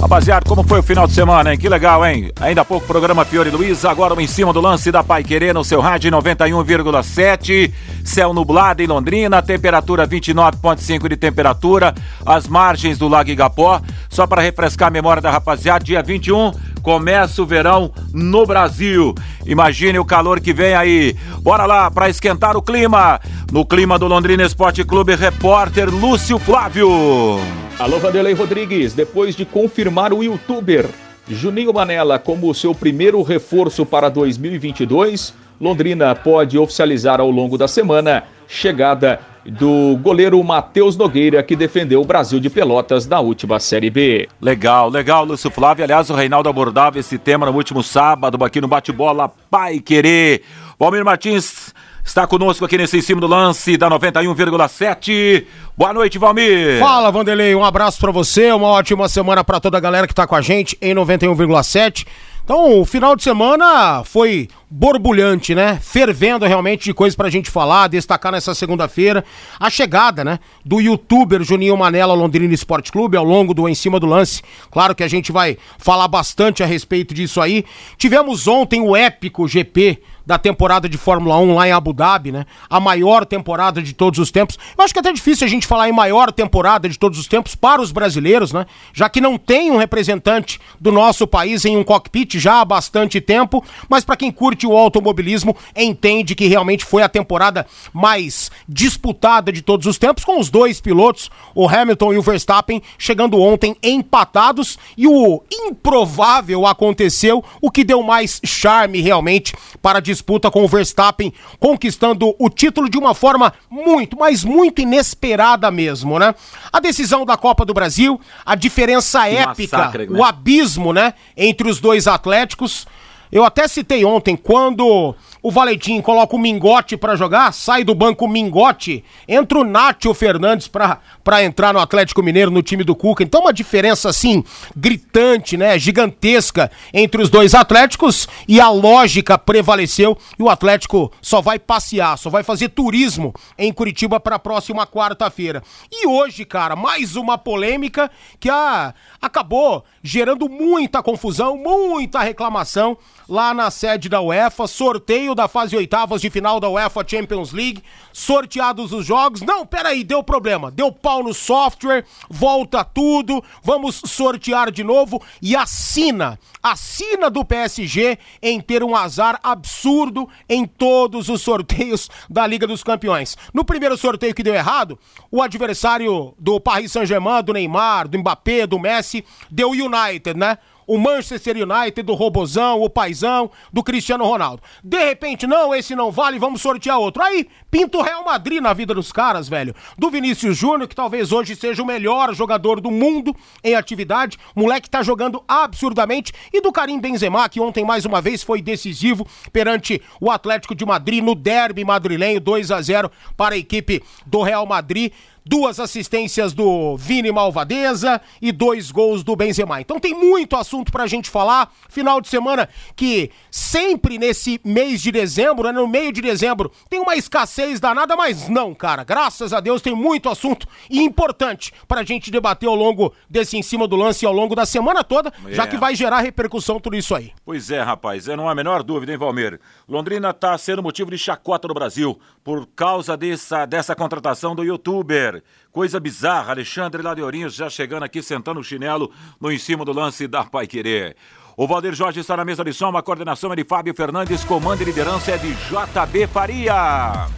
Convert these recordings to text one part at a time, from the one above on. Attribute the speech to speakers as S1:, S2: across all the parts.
S1: Rapaziada, como foi o final de semana, hein? Que legal, hein? Ainda há pouco programa Fiore Luiz, agora em cima do lance da Pai Querer no seu rádio 91,7. Céu nublado em Londrina, temperatura 29,5 de temperatura, as margens do Lago Igapó. Só para refrescar a memória da rapaziada, dia 21 começa o verão no Brasil. Imagine o calor que vem aí. Bora lá para esquentar o clima. No clima do Londrina Esporte Clube, repórter Lúcio Flávio.
S2: Alô, Vanderlei Rodrigues, depois de confirmar o youtuber Juninho Manela como seu primeiro reforço para 2022, Londrina pode oficializar ao longo da semana chegada do goleiro Matheus Nogueira, que defendeu o Brasil de Pelotas na última Série B.
S1: Legal, legal, Lúcio Flávio. Aliás, o Reinaldo abordava esse tema no último sábado, aqui no Bate-Bola Pai Querer. Valmir Martins está conosco aqui nesse em cima do lance da 91,7. Boa noite, Valmir.
S3: Fala, Vanderlei. Um abraço para você, uma ótima semana para toda a galera que tá com a gente em 91,7. Então, o final de semana foi borbulhante, né? Fervendo realmente de coisas pra gente falar, destacar nessa segunda-feira a chegada, né, do youtuber Juninho Manela Londrina Esporte Clube ao longo do Em Cima do Lance. Claro que a gente vai falar bastante a respeito disso aí. Tivemos ontem o épico GP da temporada de Fórmula 1 lá em Abu Dhabi, né? A maior temporada de todos os tempos. Eu acho que é até difícil a gente falar em maior temporada de todos os tempos para os brasileiros, né? Já que não tem um representante do nosso país em um cockpit já há bastante tempo, mas para quem curte o automobilismo, entende que realmente foi a temporada mais disputada de todos os tempos, com os dois pilotos, o Hamilton e o Verstappen, chegando ontem empatados e o improvável aconteceu, o que deu mais charme realmente para a disputa com o Verstappen, conquistando o título de uma forma muito, mas muito inesperada mesmo, né? A decisão da Copa do Brasil, a diferença
S1: Que
S3: épica,
S1: massacre, né?
S3: o abismo, né, entre os dois atléticos. Eu até citei ontem, quando o Valentim coloca o Mingote pra jogar, sai do banco o Mingote, entra o Nátio Fernandes pra entrar no Atlético Mineiro, no time do Cuca. Então uma diferença, assim, gritante, né, gigantesca entre os dois Atléticos e a lógica prevaleceu e o Atlético só vai passear, só vai fazer turismo em Curitiba pra próxima quarta-feira. E hoje, cara, mais uma polêmica que a, acabou gerando muita confusão, muita reclamação lá na sede da UEFA, sorteio da fase oitavas de final da UEFA Champions League, sorteados os jogos. Não, peraí, deu problema, deu pau no software, volta tudo, vamos sortear de novo e assina, assina do PSG em ter um azar absurdo em todos os sorteios da Liga dos Campeões. No primeiro sorteio que deu errado, o adversário do Paris Saint-Germain, do Neymar, do Mbappé, do Messi, deu United, né? O Manchester United, do Robozão, o Paizão, do Cristiano Ronaldo. De repente, não, esse não vale, vamos sortear outro. Aí, pinta o Real Madrid na vida dos caras, velho. Do Vinícius Júnior, que talvez hoje seja o melhor jogador do mundo em atividade. Moleque tá jogando absurdamente. E do Karim Benzema, que ontem mais uma vez foi decisivo perante o Atlético de Madrid no derby madrilenho, 2 a 0 para a equipe do Real Madrid duas assistências do Vini Malvadeza e dois gols do Benzema. Então tem muito assunto pra gente falar. Final de semana que sempre nesse mês de dezembro, né, no meio de dezembro, tem uma escassez danada, mas não, cara. Graças a Deus tem muito assunto e importante pra gente debater ao longo desse em cima do lance e ao longo da semana toda, já
S1: É.
S3: que vai gerar repercussão tudo isso aí.
S1: Pois é, rapaz, é, não há a menor dúvida, hein, Valmir? Londrina está sendo motivo de chacota no Brasil por causa dessa, dessa contratação do youtuber. Coisa bizarra, Alexandre Ladiorinhos já chegando aqui, sentando o chinelo no em cima do lance da Pai Querer. O Valdir Jorge está na mesa de som, a coordenação é de Fábio Fernandes, comando e liderança é de JB Faria.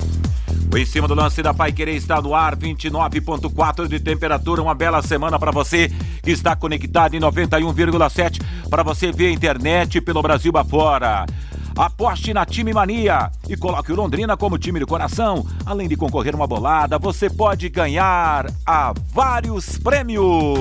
S1: O em cima do lance da Pai Querer está no ar, 29.4 de temperatura, uma bela semana para você que está conectado em 91,7 para você ver a internet pelo Brasil afora. Aposte na Time Mania e coloque o Londrina como time de coração. Além de concorrer uma bolada, você pode ganhar a vários prêmios.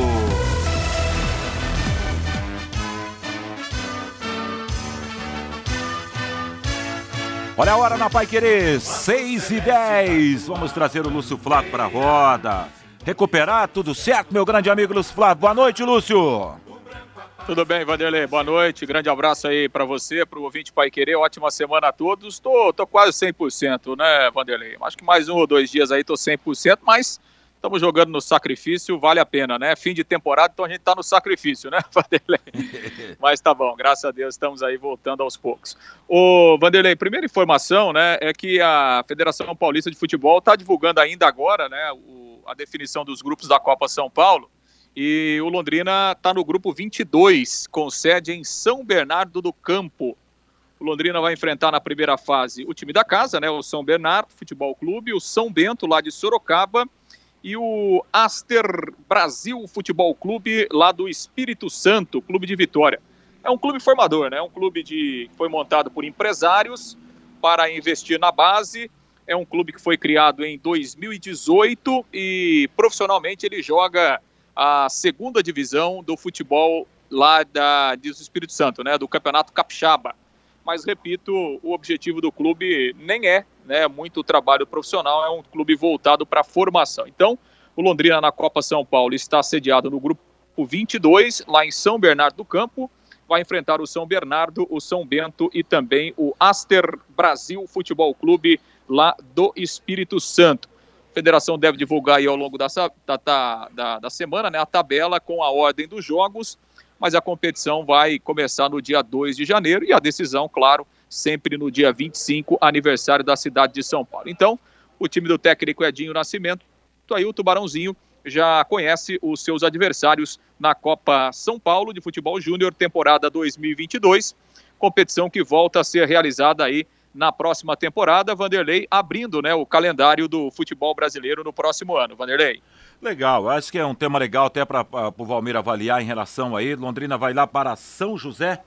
S1: Olha a hora na Pai Querer, 6 e 10. Vamos trazer o Lúcio Flávio para a roda. Recuperar tudo certo, meu grande amigo Lúcio Flávio. Boa noite, Lúcio.
S4: Tudo bem, Vanderlei? Boa noite. Grande abraço aí para você, para o ouvinte Pai Querer. Ótima semana a todos. Tô, tô quase 100%, né, Vanderlei? Acho que mais um ou dois dias aí tô 100%, mas estamos jogando no sacrifício, vale a pena, né? Fim de temporada, então a gente está no sacrifício, né, Vanderlei? Mas tá bom, graças a Deus estamos aí voltando aos poucos. O Vanderlei, primeira informação, né, é que a Federação Paulista de Futebol está divulgando ainda agora, né, o, a definição dos grupos da Copa São Paulo. E o Londrina está no grupo 22, com sede em São Bernardo do Campo. O Londrina vai enfrentar na primeira fase o time da casa, né, o São Bernardo Futebol Clube, o São Bento lá de Sorocaba e o Aster Brasil Futebol Clube, lá do Espírito Santo, clube de Vitória. É um clube formador, né? É um clube de, que foi montado por empresários para investir na base. É um clube que foi criado em 2018 e profissionalmente ele joga a segunda divisão do futebol lá da, do Espírito Santo, né? Do Campeonato Capixaba. Mas repito, o objetivo do clube nem é né, muito trabalho profissional, é um clube voltado para a formação. Então, o Londrina na Copa São Paulo está sediado no grupo 22, lá em São Bernardo do Campo, vai enfrentar o São Bernardo, o São Bento e também o Aster Brasil Futebol Clube lá do Espírito Santo. A federação deve divulgar aí ao longo da, da, da, da semana né, a tabela com a ordem dos jogos, mas a competição vai começar no dia 2 de janeiro e a decisão, claro, sempre no dia 25, aniversário da cidade de São Paulo. Então, o time do técnico Edinho Nascimento, aí o Tubarãozinho já conhece os seus adversários na Copa São Paulo de Futebol Júnior, temporada 2022, competição que volta a ser realizada aí na próxima temporada, Vanderlei abrindo né, o calendário do futebol brasileiro no próximo ano. Vanderlei.
S1: Legal, acho que é um tema legal até para o Valmir avaliar em relação aí. Londrina vai lá para São José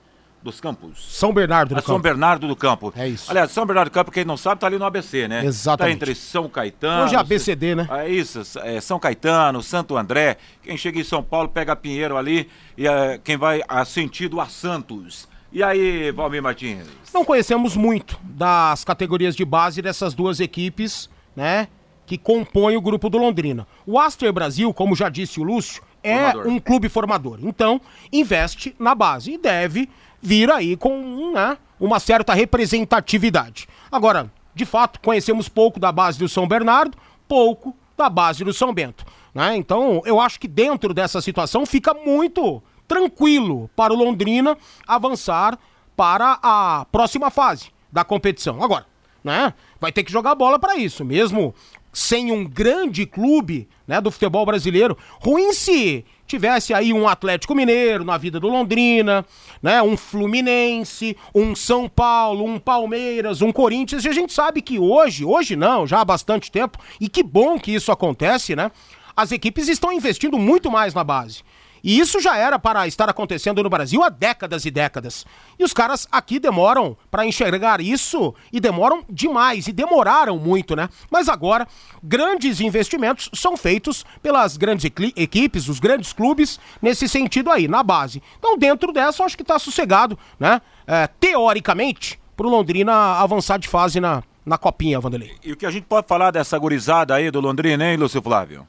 S1: dos Campos.
S3: São Bernardo do
S1: Campo. São Bernardo do Campo.
S3: É isso.
S1: Aliás, São Bernardo do Campo, quem não sabe, tá ali no ABC, né?
S3: Exatamente.
S1: Tá entre São Caetano.
S3: Hoje é ABCD, né?
S1: É isso, é São Caetano, Santo André. Quem chega em São Paulo pega Pinheiro ali e é, quem vai a sentido a Santos. E aí, Valmir Martins?
S3: Não conhecemos muito das categorias de base dessas duas equipes, né? Que compõem o grupo do Londrina. O Aster Brasil, como já disse o Lúcio, é formador. um clube formador. Então, investe na base e deve vir aí com né, uma certa representatividade. Agora, de fato, conhecemos pouco da base do São Bernardo, pouco da base do São Bento. Né? Então, eu acho que dentro dessa situação fica muito tranquilo para o Londrina avançar para a próxima fase da competição. Agora, né? Vai ter que jogar bola para isso, mesmo sem um grande clube, né, do futebol brasileiro. Ruim se tivesse aí um Atlético Mineiro na vida do Londrina, né, um Fluminense, um São Paulo, um Palmeiras, um Corinthians. E a gente sabe que hoje, hoje não, já há bastante tempo, e que bom que isso acontece, né? As equipes estão investindo muito mais na base. E isso já era para estar acontecendo no Brasil há décadas e décadas. E os caras aqui demoram para enxergar isso e demoram demais e demoraram muito, né? Mas agora, grandes investimentos são feitos pelas grandes equipes, os grandes clubes, nesse sentido aí, na base. Então, dentro dessa, acho que está sossegado, né? É, teoricamente, para o Londrina avançar de fase na, na copinha, Vanderlei.
S1: E o que a gente pode falar dessa gurizada aí do Londrina, hein, Lúcio Flávio?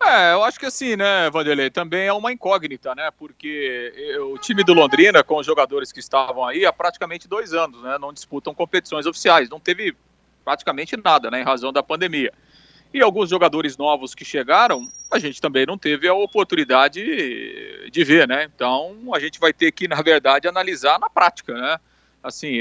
S4: É, eu acho que assim, né, Vanderlei, também é uma incógnita, né? Porque o time do Londrina, com os jogadores que estavam aí há praticamente dois anos, né? Não disputam competições oficiais, não teve praticamente nada, né? Em razão da pandemia. E alguns jogadores novos que chegaram, a gente também não teve a oportunidade de ver, né? Então a gente vai ter que, na verdade, analisar na prática, né? Assim,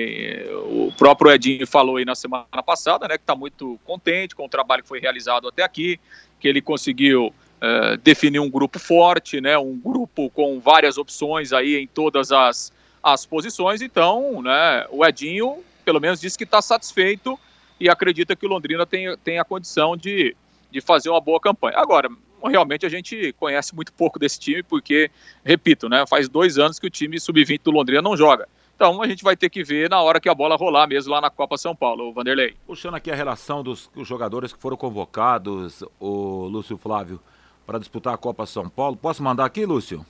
S4: o próprio Edinho falou aí na semana passada, né? Que está muito contente com o trabalho que foi realizado até aqui que ele conseguiu uh, definir um grupo forte, né, um grupo com várias opções aí em todas as, as posições. Então, né, o Edinho, pelo menos, disse que está satisfeito e acredita que o Londrina tem, tem a condição de, de fazer uma boa campanha. Agora, realmente a gente conhece muito pouco desse time, porque, repito, né, faz dois anos que o time sub-20 do Londrina não joga. Então a gente vai ter que ver na hora que a bola rolar mesmo lá na Copa São Paulo, o Vanderlei.
S1: Puxando aqui a relação dos jogadores que foram convocados, o Lúcio Flávio, para disputar a Copa São Paulo. Posso mandar aqui, Lúcio?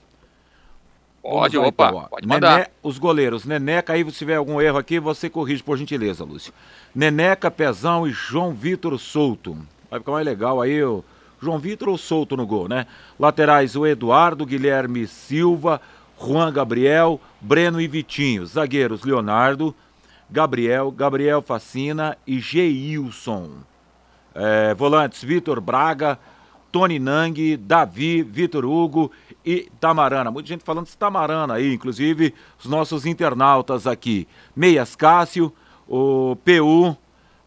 S4: Pode, lá, opa, então, pode mandar. Nené,
S1: os goleiros, Neneca, aí se tiver algum erro aqui, você corrige por gentileza, Lúcio. Neneca, Pezão e João Vitor Souto. Vai ficar mais legal aí o João Vitor ou Souto no gol, né? Laterais, o Eduardo, Guilherme Silva, Juan Gabriel, Breno e Vitinho. Zagueiros Leonardo, Gabriel, Gabriel Facina e Geilson. É, volantes Vitor Braga, Tony Nang, Davi, Vitor Hugo e Tamarana. Muita gente falando de Tamarana aí, inclusive os nossos internautas aqui. Meias Cássio, o PU,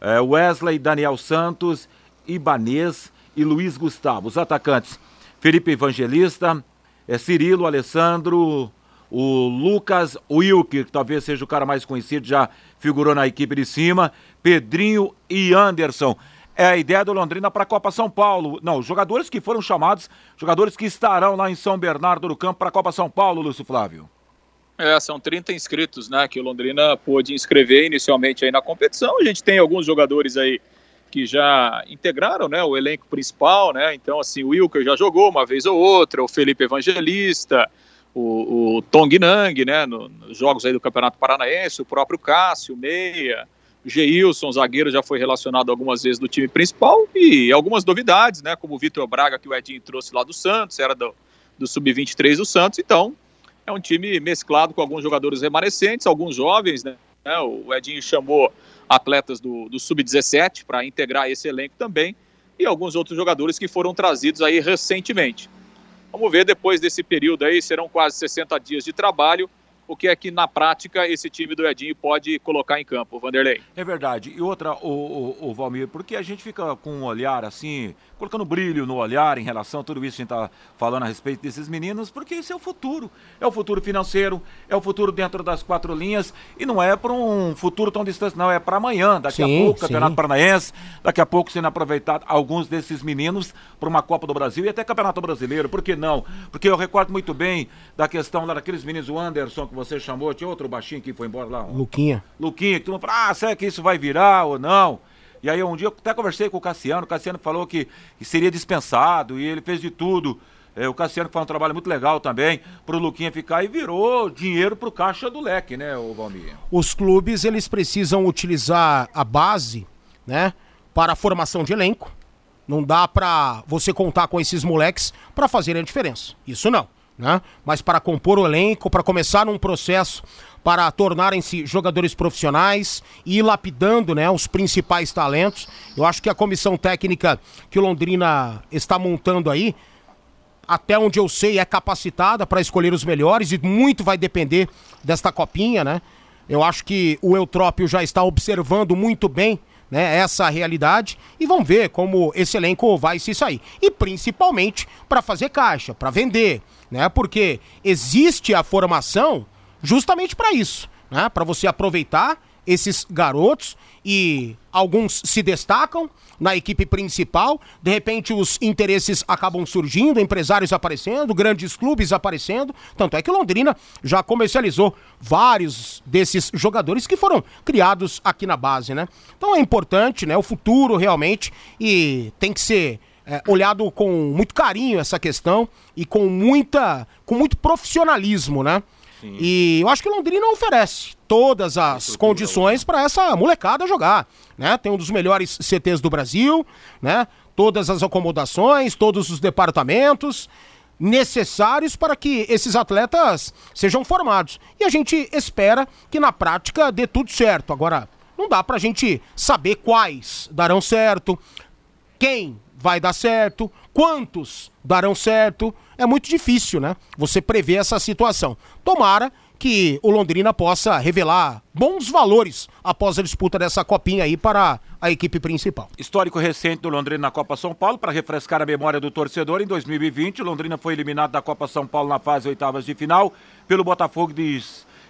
S1: é, Wesley, Daniel Santos, Ibanês e Luiz Gustavo. Os atacantes Felipe Evangelista, é, Cirilo, Alessandro, o Lucas Wilker, que talvez seja o cara mais conhecido, já figurou na equipe de cima, Pedrinho e Anderson. É a ideia do Londrina para a Copa São Paulo. Não, jogadores que foram chamados, jogadores que estarão lá em São Bernardo do Campo para a Copa São Paulo, Lúcio Flávio.
S4: É, são 30 inscritos, né, que o Londrina pôde inscrever inicialmente aí na competição. A gente tem alguns jogadores aí que já integraram, né, o elenco principal, né, então assim, o Wilker já jogou uma vez ou outra, o Felipe Evangelista, o, o Tong Nang, né, no, nos jogos aí do Campeonato Paranaense, o próprio Cássio, Meia, Geilson, zagueiro, já foi relacionado algumas vezes do time principal e algumas novidades, né, como o Vitor Braga, que o Edinho trouxe lá do Santos, era do, do Sub-23 do Santos, então é um time mesclado com alguns jogadores remanescentes, alguns jovens, né? O Edinho chamou atletas do, do Sub-17 para integrar esse elenco também e alguns outros jogadores que foram trazidos aí recentemente. Vamos ver depois desse período aí, serão quase 60 dias de trabalho o que é que na prática esse time do Edinho pode colocar em campo, Vanderlei.
S1: É verdade. E outra, o, o, o Valmir, porque a gente fica com um olhar assim, colocando brilho no olhar em relação a tudo isso que a gente está falando a respeito desses meninos, porque esse é o futuro. É o futuro financeiro, é o futuro dentro das quatro linhas e não é para um futuro tão distante, não. É para amanhã, daqui sim, a pouco, sim. Campeonato Paranaense, daqui a pouco sendo aproveitado alguns desses meninos para uma Copa do Brasil e até Campeonato Brasileiro. Por que não? Porque eu recordo muito bem da questão lá daqueles meninos, o Anderson, que você chamou, tinha outro baixinho que foi embora lá.
S3: Luquinha.
S1: Luquinha, que tu não fala, ah, será que isso vai virar ou não? E aí um dia eu até conversei com o Cassiano, o Cassiano falou que, seria dispensado e ele fez de tudo. É, o Cassiano faz um trabalho muito legal também pro Luquinha ficar e virou dinheiro pro caixa do leque, né, o Valmir?
S3: Os clubes, eles precisam utilizar a base, né, para a formação de elenco. Não dá para você contar com esses moleques para fazerem a diferença. Isso não né? Mas para compor o elenco, para começar um processo para tornarem-se jogadores profissionais e ir lapidando né, os principais talentos. Eu acho que a comissão técnica que o Londrina está montando aí, até onde eu sei, é capacitada para escolher os melhores e muito vai depender desta copinha, né? Eu acho que o Eutrópio já está observando muito bem né, essa realidade e vamos ver como esse elenco vai se sair. E principalmente para fazer caixa, para vender, né? Porque existe a formação justamente para isso, né? Para você aproveitar esses garotos e alguns se destacam na equipe principal, de repente os interesses acabam surgindo, empresários aparecendo, grandes clubes aparecendo, tanto é que Londrina já comercializou vários desses jogadores que foram criados aqui na base, né? Então é importante, né, o futuro realmente e tem que ser é, olhado com muito carinho essa questão e com muita com muito profissionalismo, né? Sim. E eu acho que Londrina oferece todas as condições para essa molecada jogar, né? Tem um dos melhores CTs do Brasil, né? Todas as acomodações, todos os departamentos necessários para que esses atletas sejam formados. E a gente espera que na prática dê tudo certo. Agora, não dá para a gente saber quais darão certo, quem vai dar certo, quantos darão certo. É muito difícil, né? Você prever essa situação. Tomara que o Londrina possa revelar bons valores após a disputa dessa copinha aí para a equipe principal.
S1: Histórico recente do Londrina na Copa São Paulo, para refrescar a memória do torcedor, em 2020, o Londrina foi eliminado da Copa São Paulo na fase oitavas de final pelo Botafogo de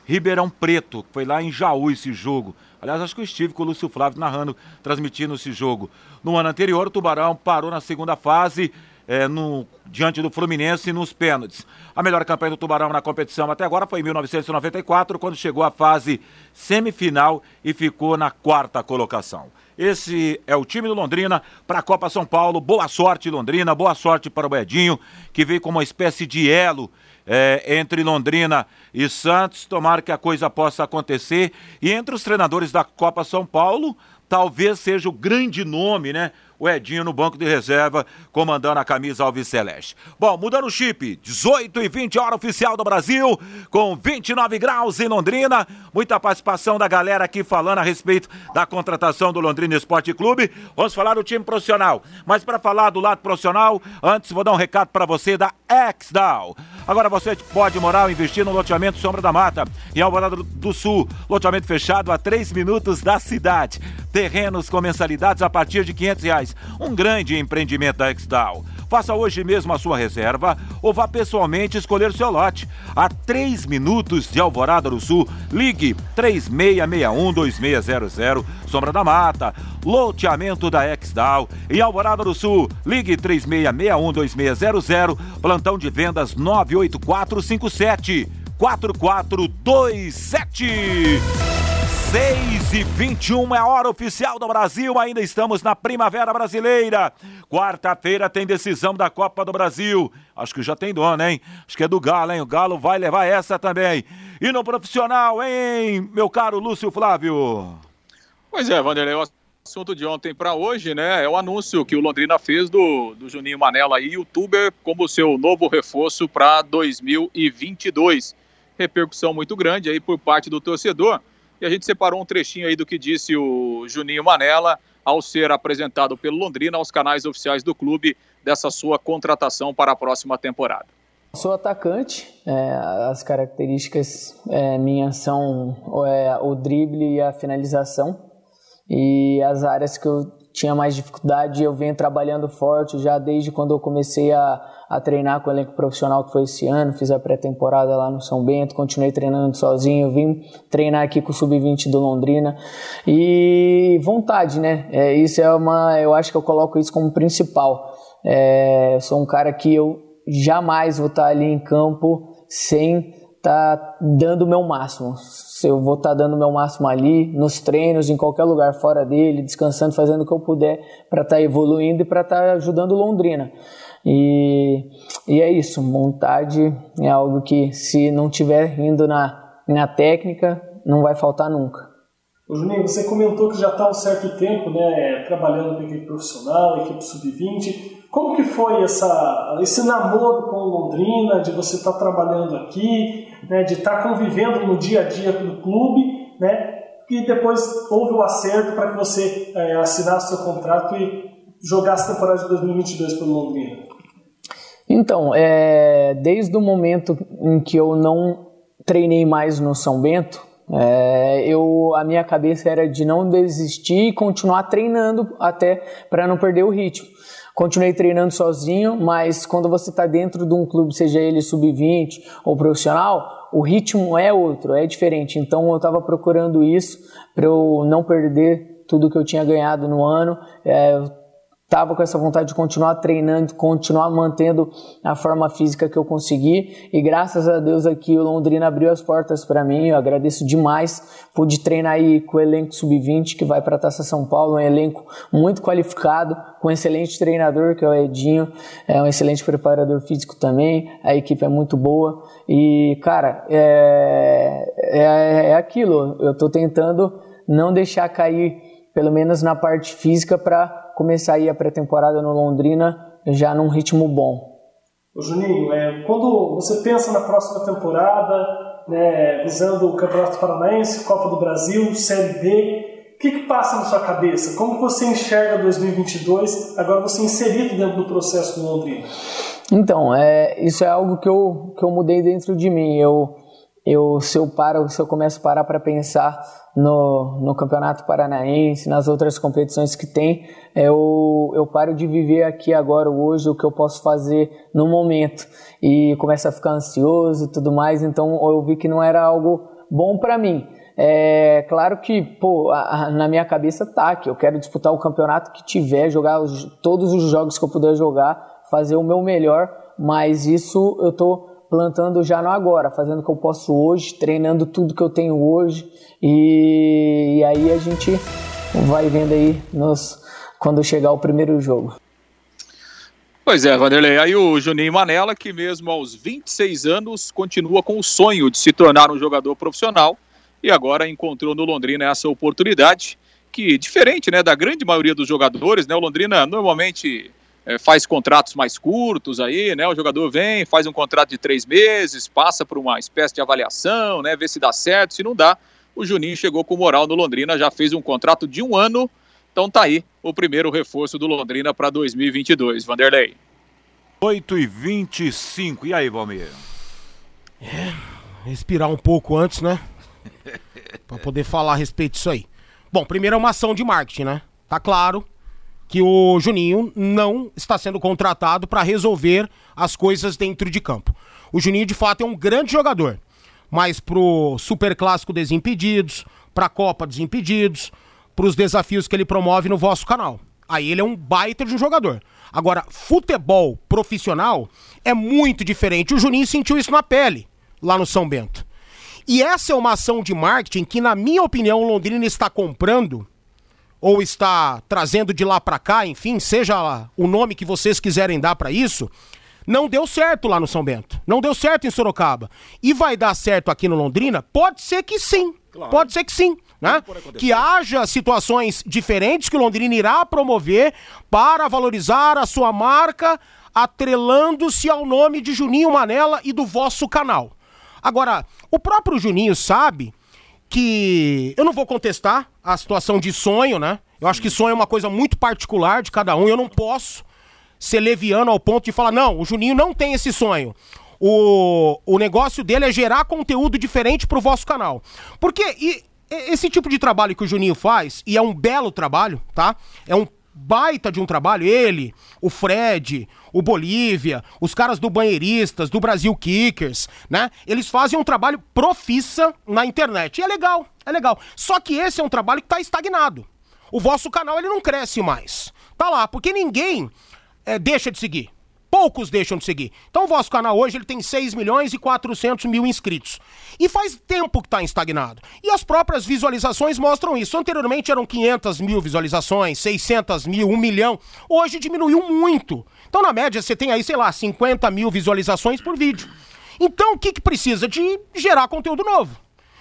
S1: Ribeirão Preto, foi lá em Jaú esse jogo. Aliás, acho que eu estive com o Lúcio Flávio narrando, transmitindo esse jogo. No ano anterior, o Tubarão parou na segunda fase, é, no, diante do Fluminense nos pênaltis. A melhor campanha do Tubarão na competição até agora foi em 1994, quando chegou à fase semifinal e ficou na quarta colocação. Esse é o time do Londrina para a Copa São Paulo. Boa sorte, Londrina. Boa sorte para o Edinho, que veio como uma espécie de elo é, entre Londrina e Santos. Tomara que a coisa possa acontecer. E entre os treinadores da Copa São Paulo, talvez seja o grande nome, né? O Edinho no banco de reserva, comandando a camisa Alves Celeste. Bom, mudando o chip, 18 e 20 hora oficial do Brasil, com 29 graus em Londrina. Muita participação da galera aqui falando a respeito da contratação do Londrina Esporte Clube. Vamos falar do time profissional. Mas para falar do lado profissional, antes vou dar um recado para você da XDAO. Agora você pode morar ou investir no loteamento Sombra da Mata, em Alvorada do Sul. Loteamento fechado a 3 minutos da cidade. Terrenos com mensalidades a partir de 500 reais. Um grande empreendimento da XDAO. Faça hoje mesmo a sua reserva ou vá pessoalmente escolher seu lote. A 3 minutos de Alvorada do Sul, ligue 3661-2600, Sombra da Mata, loteamento da Exdal. Em Alvorada do Sul, ligue 3661-2600, plantão de vendas 98457 4427. 6 e 21 é a hora oficial do Brasil, ainda estamos na Primavera Brasileira. Quarta-feira tem decisão da Copa do Brasil. Acho que já tem dono, hein? Acho que é do Galo, hein? O Galo vai levar essa também. E no profissional, hein, meu caro Lúcio Flávio?
S4: Pois é, Vanderlei, o assunto de ontem para hoje, né? É o anúncio que o Londrina fez do, do Juninho Manela aí, youtuber, como seu novo reforço para 2022. Repercussão muito grande aí por parte do torcedor. E a gente separou um trechinho aí do que disse o Juninho Manela ao ser apresentado pelo Londrina aos canais oficiais do clube dessa sua contratação para a próxima temporada.
S5: Sou atacante, é, as características é, minhas são é, o drible e a finalização. E as áreas que eu tinha mais dificuldade, eu venho trabalhando forte já desde quando eu comecei a, a treinar com o elenco profissional que foi esse ano, fiz a pré-temporada lá no São Bento, continuei treinando sozinho, vim treinar aqui com o Sub-20 do Londrina e vontade, né? É, isso é uma, eu acho que eu coloco isso como principal. É, sou um cara que eu jamais vou estar ali em campo sem tá dando o meu máximo. Eu vou estar tá dando meu máximo ali, nos treinos, em qualquer lugar fora dele, descansando, fazendo o que eu puder para estar tá evoluindo e para estar tá ajudando Londrina. E, e é isso, vontade é algo que se não tiver indo na, na técnica, não vai faltar nunca.
S6: Ô Juninho, você comentou que já está um certo tempo né, trabalhando com equipe profissional, equipe sub-20. Como que foi essa, esse namoro com Londrina, de você estar tá trabalhando aqui, né, de estar tá convivendo no dia a dia do clube, né, e depois houve o acerto para que você é, assinasse seu contrato e jogasse a temporada de 2022 pelo Londrina?
S5: Então, é, desde o momento em que eu não treinei mais no São Bento, é, eu, a minha cabeça era de não desistir e continuar treinando até para não perder o ritmo. Continuei treinando sozinho, mas quando você está dentro de um clube, seja ele sub-20 ou profissional, o ritmo é outro, é diferente. Então eu estava procurando isso para eu não perder tudo que eu tinha ganhado no ano. É, Tava com essa vontade de continuar treinando, continuar mantendo a forma física que eu consegui e graças a Deus aqui o Londrina abriu as portas para mim. Eu agradeço demais. Pude treinar aí com o elenco sub-20 que vai para a Taça São Paulo, um elenco muito qualificado, com um excelente treinador que é o Edinho, é um excelente preparador físico também. A equipe é muito boa e cara é, é, é aquilo. Eu estou tentando não deixar cair, pelo menos na parte física, para começar aí a pré-temporada no Londrina já num ritmo bom.
S6: Ô Juninho, é, quando você pensa na próxima temporada, né, visando o Campeonato Paranaense, Copa do Brasil, Série B, o que, que passa na sua cabeça? Como você enxerga 2022, agora você inserido dentro do processo do Londrina?
S5: Então, é, isso é algo que eu, que eu mudei dentro de mim. Eu, eu, se eu paro, se eu começo a parar para pensar no, no Campeonato Paranaense, nas outras competições que tem, eu, eu paro de viver aqui agora, hoje, o que eu posso fazer no momento. E começo a ficar ansioso e tudo mais, então eu vi que não era algo bom para mim. É claro que, pô, a, a, na minha cabeça tá que eu quero disputar o campeonato que tiver, jogar os, todos os jogos que eu puder jogar, fazer o meu melhor, mas isso eu tô plantando já no agora, fazendo o que eu posso hoje, treinando tudo que eu tenho hoje e, e aí a gente vai vendo aí nos, quando chegar o primeiro jogo.
S4: Pois é, Vanderlei. Aí o Juninho Manela, que mesmo aos 26 anos continua com o sonho de se tornar um jogador profissional e agora encontrou no Londrina essa oportunidade. que diferente, né, da grande maioria dos jogadores, né? O Londrina normalmente é, faz contratos mais curtos aí, né? O jogador vem, faz um contrato de três meses, passa por uma espécie de avaliação, né? Vê se dá certo, se não dá. O Juninho chegou com moral no Londrina, já fez um contrato de um ano. Então tá aí o primeiro reforço do Londrina para 2022. Vanderlei.
S1: 8 e 25 E aí, Valmir?
S3: É, respirar um pouco antes, né? pra poder falar a respeito disso aí. Bom, primeiro é uma ação de marketing, né? Tá claro que o Juninho não está sendo contratado para resolver as coisas dentro de campo. O Juninho, de fato, é um grande jogador. Mas pro Super Clássico Desimpedidos, pra Copa Desimpedidos, pros desafios que ele promove no vosso canal. Aí ele é um baita de um jogador. Agora, futebol profissional é muito diferente. O Juninho sentiu isso na pele, lá no São Bento. E essa é uma ação de marketing que, na minha opinião, o Londrina está comprando ou está trazendo de lá para cá, enfim, seja o nome que vocês quiserem dar para isso, não deu certo lá no São Bento. Não deu certo em Sorocaba. E vai dar certo aqui no Londrina? Pode ser que sim. Claro. Pode ser que sim. Né? Que haja situações diferentes que o Londrina irá promover para valorizar a sua marca, atrelando-se ao nome de Juninho Manela e do vosso canal. Agora, o próprio Juninho sabe que eu não vou contestar a situação de sonho, né? Eu acho que sonho é uma coisa muito particular de cada um. Eu não posso ser leviano ao ponto de falar, não, o Juninho não tem esse sonho. O, o negócio dele é gerar conteúdo diferente pro vosso canal. Porque e, esse tipo de trabalho que o Juninho faz, e é um belo trabalho, tá? É um baita de um trabalho, ele, o Fred, o Bolívia, os caras do Banheiristas, do Brasil Kickers, né? Eles fazem um trabalho profissa na internet. E é legal, é legal. Só que esse é um trabalho que tá estagnado. O vosso canal ele não cresce mais. Tá lá, porque ninguém é, deixa de seguir. Poucos deixam de seguir. Então o vosso canal hoje ele tem 6 milhões e 400 mil inscritos. E faz tempo que está estagnado. E as próprias visualizações mostram isso. Anteriormente eram 500 mil visualizações, 600 mil, 1 milhão. Hoje diminuiu muito. Então na média você tem aí, sei lá, 50 mil visualizações por vídeo. Então o que, que precisa? De gerar conteúdo novo.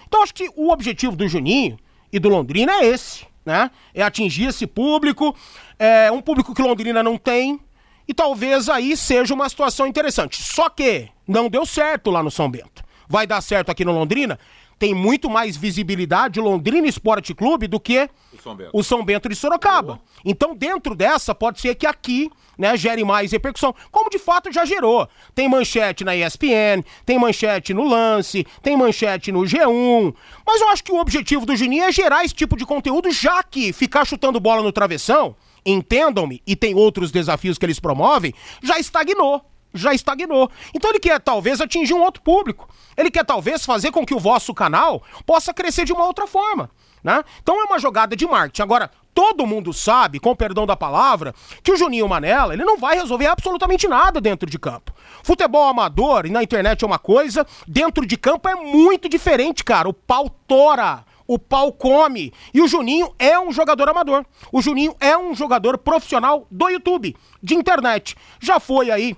S3: Então acho que o objetivo do Juninho e do Londrina é esse. Né? É atingir esse público, é um público que Londrina não tem, e talvez aí seja uma situação interessante. Só que não deu certo lá no São Bento. Vai dar certo aqui no Londrina? Tem muito mais visibilidade Londrina Esporte Clube do que o São Bento, o São Bento de Sorocaba. Boa. Então, dentro dessa, pode ser que aqui né, gere mais repercussão, como de fato já gerou. Tem manchete na ESPN, tem manchete no Lance, tem manchete no G1. Mas eu acho que o objetivo do Juninho é gerar esse tipo de conteúdo, já que ficar chutando bola no travessão entendam-me, e tem outros desafios que eles promovem, já estagnou. Já estagnou. Então ele quer talvez atingir um outro público. Ele quer talvez fazer com que o vosso canal possa crescer de uma outra forma. Né? Então é uma jogada de marketing. Agora, todo mundo sabe, com perdão da palavra, que o Juninho Manela ele não vai resolver absolutamente nada dentro de campo. Futebol amador e na internet é uma coisa, dentro de campo é muito diferente, cara. O pau tora o pau come. E o Juninho é um jogador amador. O Juninho é um jogador profissional do YouTube, de internet. Já foi aí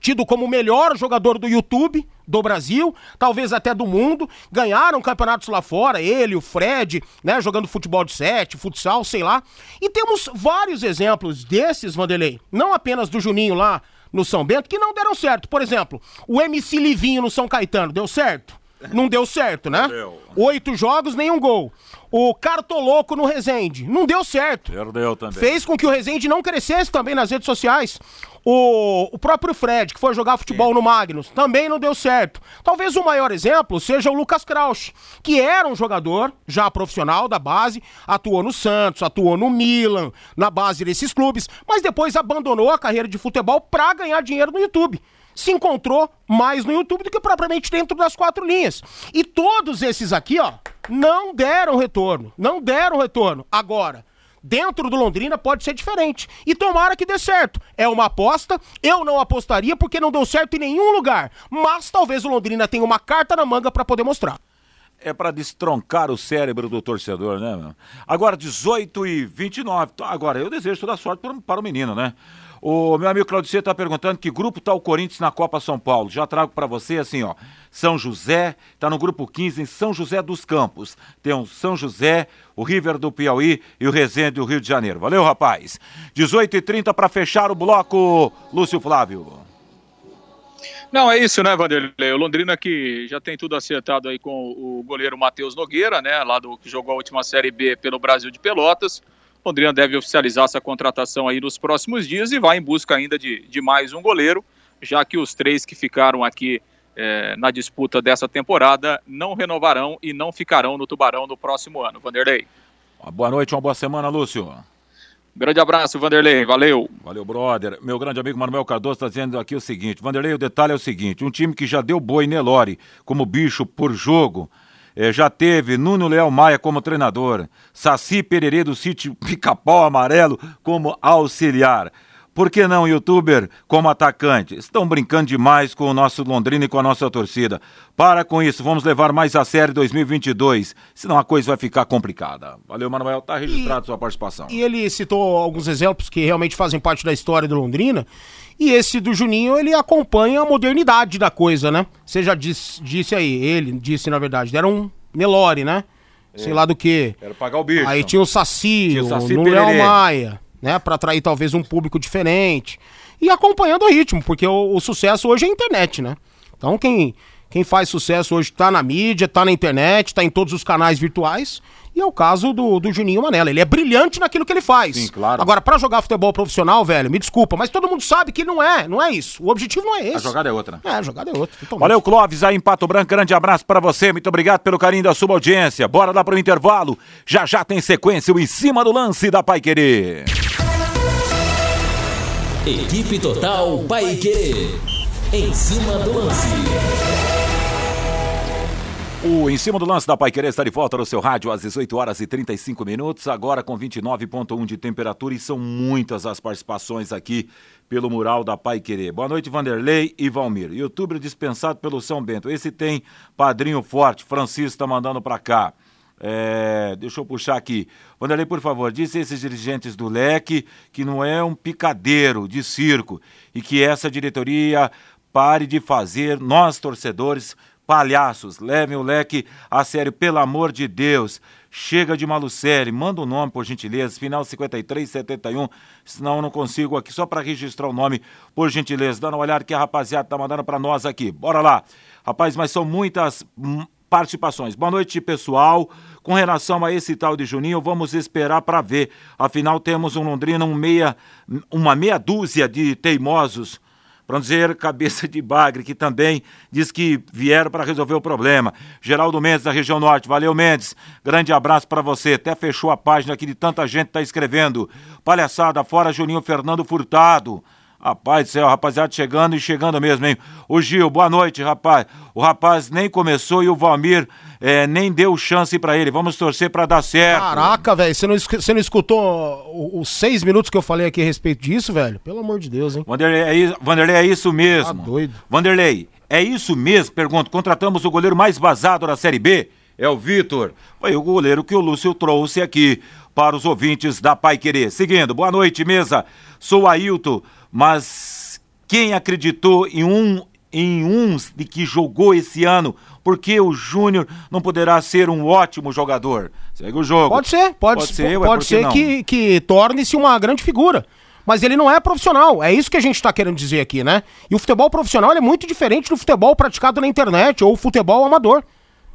S3: tido como o melhor jogador do YouTube do Brasil, talvez até do mundo. Ganharam campeonatos lá fora, ele, o Fred, né, jogando futebol de sete, futsal, sei lá. E temos vários exemplos desses, Vanderlei, não apenas do Juninho lá no São Bento, que não deram certo. Por exemplo, o MC Livinho no São Caetano, deu certo? Não deu certo, né? Deu. Oito jogos, nenhum gol. O Cartoloco no Resende. Não deu certo.
S1: Perdeu também.
S3: Fez com que o Resende não crescesse também nas redes sociais. O, o próprio Fred, que foi jogar futebol Sim. no Magnus, também não deu certo. Talvez o maior exemplo seja o Lucas Krausch, que era um jogador já profissional da base, atuou no Santos, atuou no Milan, na base desses clubes, mas depois abandonou a carreira de futebol para ganhar dinheiro no YouTube se encontrou mais no YouTube do que propriamente dentro das quatro linhas. E todos esses aqui, ó, não deram retorno. Não deram retorno. Agora, dentro do Londrina pode ser diferente. E tomara que dê certo. É uma aposta. Eu não apostaria porque não deu certo em nenhum lugar. Mas talvez o Londrina tenha uma carta na manga para poder mostrar.
S1: é para destroncar o cérebro do torcedor, né? Agora, 18 e 29. Então, agora, eu desejo toda sorte para o menino, né? O meu amigo Claudio está perguntando que grupo está o Corinthians na Copa São Paulo. Já trago para você assim, ó. São José, está no grupo 15 em São José dos Campos. Tem o São José, o River do Piauí e o Resende do Rio de Janeiro. Valeu, rapaz. 18 e 30 para fechar o bloco, Lúcio Flávio.
S4: Não, é isso, né, Vanderlei? O Londrina que já tem tudo acertado aí com o goleiro Matheus Nogueira, né, lá do que jogou a última Série B pelo Brasil de Pelotas. Londrina deve oficializar essa contratação aí nos próximos dias e vai em busca ainda de, de mais um goleiro, já que os três que ficaram aqui é, na disputa dessa temporada não renovarão e não ficarão no Tubarão no próximo ano. Vanderlei.
S1: Uma boa noite, uma boa semana, Lúcio.
S4: Grande abraço, Vanderlei. Valeu.
S1: Valeu, brother. Meu grande amigo Manuel Cardoso está dizendo aqui o seguinte: Vanderlei, o detalhe é o seguinte: um time que já deu boi Nelore como bicho por jogo é, já teve Nuno Leal Maia como treinador, Saci Pererê do sítio Pica-Pau Amarelo como auxiliar. Por que não youtuber como atacante? Estão brincando demais com o nosso Londrina e com a nossa torcida. Para com isso, vamos levar mais a sério 2022, senão a coisa vai ficar complicada. Valeu, Manuel, tá registrado e, sua participação.
S3: E ele citou alguns exemplos que realmente fazem parte da história do Londrina. E esse do Juninho, ele acompanha a modernidade da coisa, né? Você já disse, disse aí, ele disse na verdade, era um Nelore, né? É. Sei lá do que.
S1: Era pagar o bicho.
S3: Aí tinha o Saci, tinha o, Saci o Léo Maia, né? Pra atrair talvez um público diferente. E acompanhando o ritmo, porque o, o sucesso hoje é a internet, né? Então quem, quem faz sucesso hoje tá na mídia, tá na internet, tá em todos os canais virtuais. E é o caso do, do Juninho Manela. Ele é brilhante naquilo que ele faz.
S1: Sim, claro.
S3: Agora, para jogar futebol profissional, velho, me desculpa, mas todo mundo sabe que não é, não é isso. O objetivo não é esse.
S1: A jogada é outra.
S3: É, a jogada é outra.
S1: Totalmente. Valeu, Clóvis, aí em Pato Branco. Grande abraço para você. Muito obrigado pelo carinho da sua audiência. Bora lá pro intervalo. Já já tem sequência o Em Cima do Lance da Pai Querer.
S7: Equipe Total Pai Querer. Em cima do lance.
S1: O Em Cima do Lance da Pai Querer está de volta no seu rádio às 18 horas e 35 minutos, agora com 29,1 de temperatura e são muitas as participações aqui pelo mural da Pai Querer. Boa noite, Vanderlei e Valmir. Youtuber dispensado pelo São Bento. Esse tem padrinho forte, Francisco está mandando para cá. É, deixa eu puxar aqui. Vanderlei, por favor, disse esses dirigentes do leque que não é um picadeiro de circo e que essa diretoria pare de fazer nós, torcedores, palhaços, levem o leque a sério, pelo amor de Deus. Chega de malucere, manda o um nome, por gentileza, final 5371, senão eu não consigo aqui, só para registrar o nome, por gentileza. Dando uma olhada que a rapaziada tá mandando para nós aqui. Bora lá. Rapaz, mas são muitas hum, participações. Boa noite, pessoal. Com relação a esse tal de Juninho, vamos esperar para ver. Afinal, temos um Londrina, um meia, uma meia dúzia de teimosos para dizer cabeça de bagre, que também diz que vieram para resolver o problema. Geraldo Mendes, da região norte. Valeu, Mendes. Grande abraço para você. Até fechou a página aqui de tanta gente está escrevendo. Palhaçada, fora Juninho Fernando Furtado. Rapaz do céu, rapaziada chegando e chegando mesmo, hein? O Gil, boa noite, rapaz. O rapaz nem começou e o Valmir é, nem deu chance para ele. Vamos torcer para dar certo.
S3: Caraca, velho, você não, você não escutou os seis minutos que eu falei aqui a respeito disso, velho? Pelo amor de Deus, hein?
S1: Vanderlei, é, Vanderlei, é isso mesmo.
S3: Tá doido.
S1: Vanderlei, é isso mesmo? Pergunto, contratamos o goleiro mais vazado da Série B? É o Vitor. Foi o goleiro que o Lúcio trouxe aqui para os ouvintes da Pai Querer. Seguindo, boa noite, mesa. Sou Ailton mas quem acreditou em um em uns de que jogou esse ano, porque o Júnior não poderá ser um ótimo jogador? Segue o jogo.
S3: Pode ser, pode, pode ser, pode, pode ser que, que torne-se uma grande figura. Mas ele não é profissional, é isso que a gente está querendo dizer aqui, né? E o futebol profissional é muito diferente do futebol praticado na internet ou futebol amador.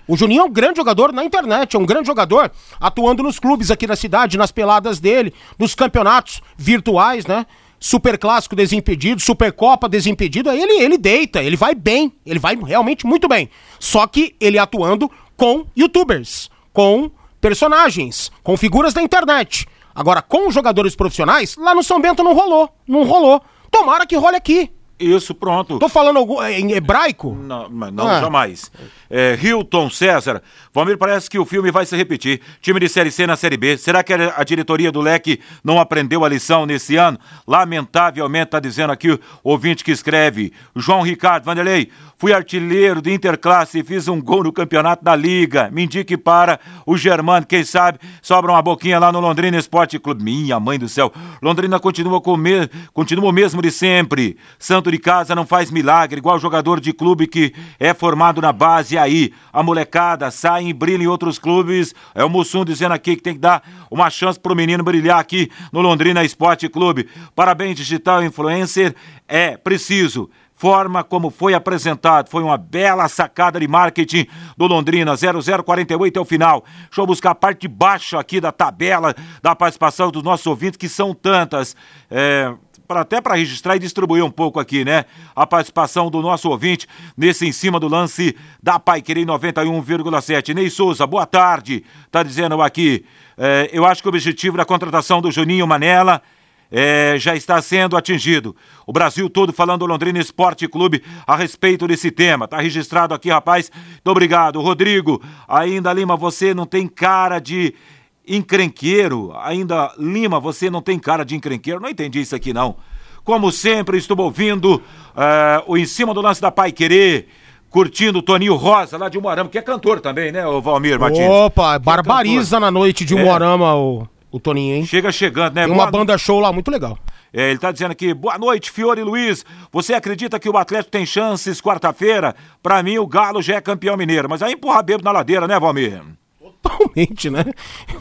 S3: O Juninho é um grande jogador na internet, é um grande jogador atuando nos clubes aqui da cidade, nas peladas dele, nos campeonatos virtuais, né? Super Clássico desimpedido, Supercopa desimpedido, aí ele, ele deita, ele vai bem, ele vai realmente muito bem. Só que ele atuando com youtubers, com personagens, com figuras da internet. Agora, com jogadores profissionais, lá no São Bento não rolou, não rolou. Tomara que role aqui.
S1: Isso, pronto.
S3: Tô falando algum, em hebraico?
S1: Não, não
S3: Ah.
S1: jamais. É, Hilton César. Valmir, parece que o filme vai se repetir. Time de Série C na Série B. Será que a diretoria do Leque não aprendeu a lição nesse ano? Lamentavelmente, tá dizendo aqui o ouvinte que escreve. João Ricardo Vanderlei. Fui artilheiro de Interclasse e fiz um gol no campeonato da Liga. Me indique para o Germano, quem sabe sobra uma boquinha lá no Londrina Esporte Clube. Minha mãe do céu. Londrina continua, com me... continua o mesmo de sempre. Santo de casa não faz milagre, igual jogador de clube que é formado na base. Aí, a molecada sai e brilha em outros clubes. É o Mussum dizendo aqui que tem que dar uma chance pro menino brilhar aqui no Londrina Esporte Clube. Parabéns, digital influencer. É preciso forma como foi apresentado. Foi uma bela sacada de marketing do Londrina, 0048 é o final. Deixa eu buscar a parte de baixo aqui da tabela da participação dos nossos ouvintes, que são tantas. É, pra, até para registrar e distribuir um pouco aqui, né? A participação do nosso ouvinte nesse em cima do lance da Paiquerê 91,7. Ney Souza, boa tarde. Tá dizendo aqui, é, eu acho que o objetivo da contratação do Juninho Manela é, já está sendo atingido. O Brasil todo falando do Londrina Esporte Clube a respeito desse tema. Tá registrado aqui, rapaz. Muito obrigado. Rodrigo, ainda Lima, você não tem cara de encrenqueiro. Ainda Lima, você não tem cara de encrenqueiro. Não entendi isso aqui, não. Como sempre, estou ouvindo é, o Em Cima do Lance da Pai Querer. Curtindo o Toninho Rosa, lá de Umuarama, que é cantor também, né, o Valmir Martins?
S3: Opa,
S1: Que é
S3: barbariza
S1: cantor.
S3: na noite de
S1: É.
S3: Umuarama o, o Toninho, hein?
S1: Chega chegando, né?
S3: Tem uma
S1: Boa-
S3: banda show lá muito legal.
S1: É, ele tá dizendo aqui, boa noite, Fiore Luiz. Você acredita que o Atlético tem chances quarta-feira? Pra mim, o Galo já é campeão mineiro. Mas aí empurra bebo na ladeira, né, Valmir?
S3: Totalmente, né?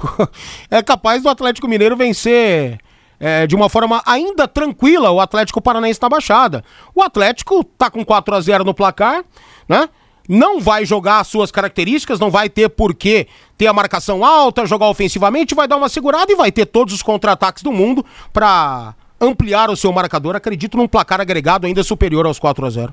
S3: É capaz do Atlético Mineiro vencer é, de uma forma ainda tranquila o Atlético Paranaense na Baixada. O Atlético tá com 4 a 0 no placar, né? Não vai jogar as suas características, não vai ter por que ter a marcação alta, jogar ofensivamente, vai dar uma segurada e vai ter todos os contra-ataques do mundo pra ampliar o seu marcador. Acredito num placar agregado ainda superior aos 4 a 0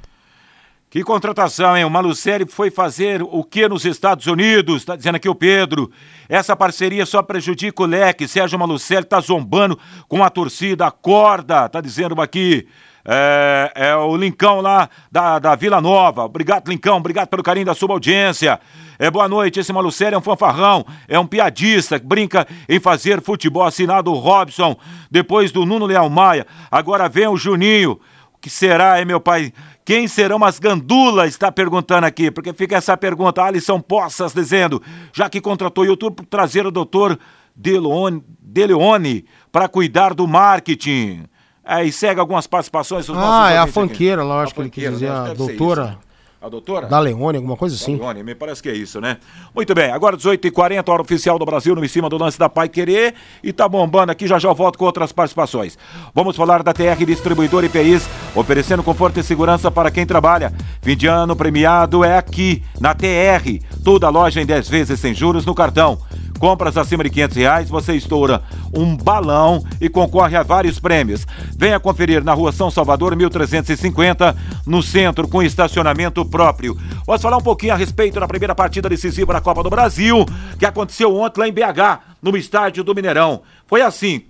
S1: Que contratação, hein? O Malucelli foi fazer o que nos Estados Unidos? Tá dizendo aqui o Pedro. Essa parceria só prejudica o leque. Sérgio Malucelli tá zombando com a torcida. Acorda, tá dizendo aqui. É, é o Lincão lá da, da Vila Nova. Obrigado, Lincão. Obrigado pelo carinho da sua audiência. É, boa noite. Esse Malucelli é um fanfarrão. É um piadista brinca em fazer futebol. Assinado o Robson. Depois do Nuno Leal Maia. Agora vem o Juninho. O que será, hein, meu pai? Quem serão as gandulas? Está perguntando aqui, porque fica essa pergunta. Alisson Poças dizendo, já que contratou o YouTube para trazer o doutor Deleone, Deleone para cuidar do marketing. É, e segue algumas participações dos nossos
S3: Ah, é a fanqueira, lá, acho que ele quis dizer,
S1: né?
S3: a doutora
S1: isso. A doutora?
S3: da Leone, alguma coisa assim.
S1: Leone, me parece que é isso, né? Muito bem, agora 18h40, hora oficial do Brasil, no em cima do lance da Pai Querer. E tá bombando aqui, já já volto com outras participações. Vamos falar da TR Distribuidor IPIs, oferecendo conforto e segurança para quem trabalha. Fim de ano premiado é aqui, na TR. Toda loja em 10 vezes sem juros no cartão. Compras acima de 500 reais, você estoura um balão e concorre a vários prêmios. Venha conferir na rua São Salvador, 1350, no centro, com estacionamento próprio. Vamos falar um pouquinho a respeito da primeira partida decisiva da Copa do Brasil, que aconteceu ontem lá em BH, no estádio do Mineirão. Foi assim.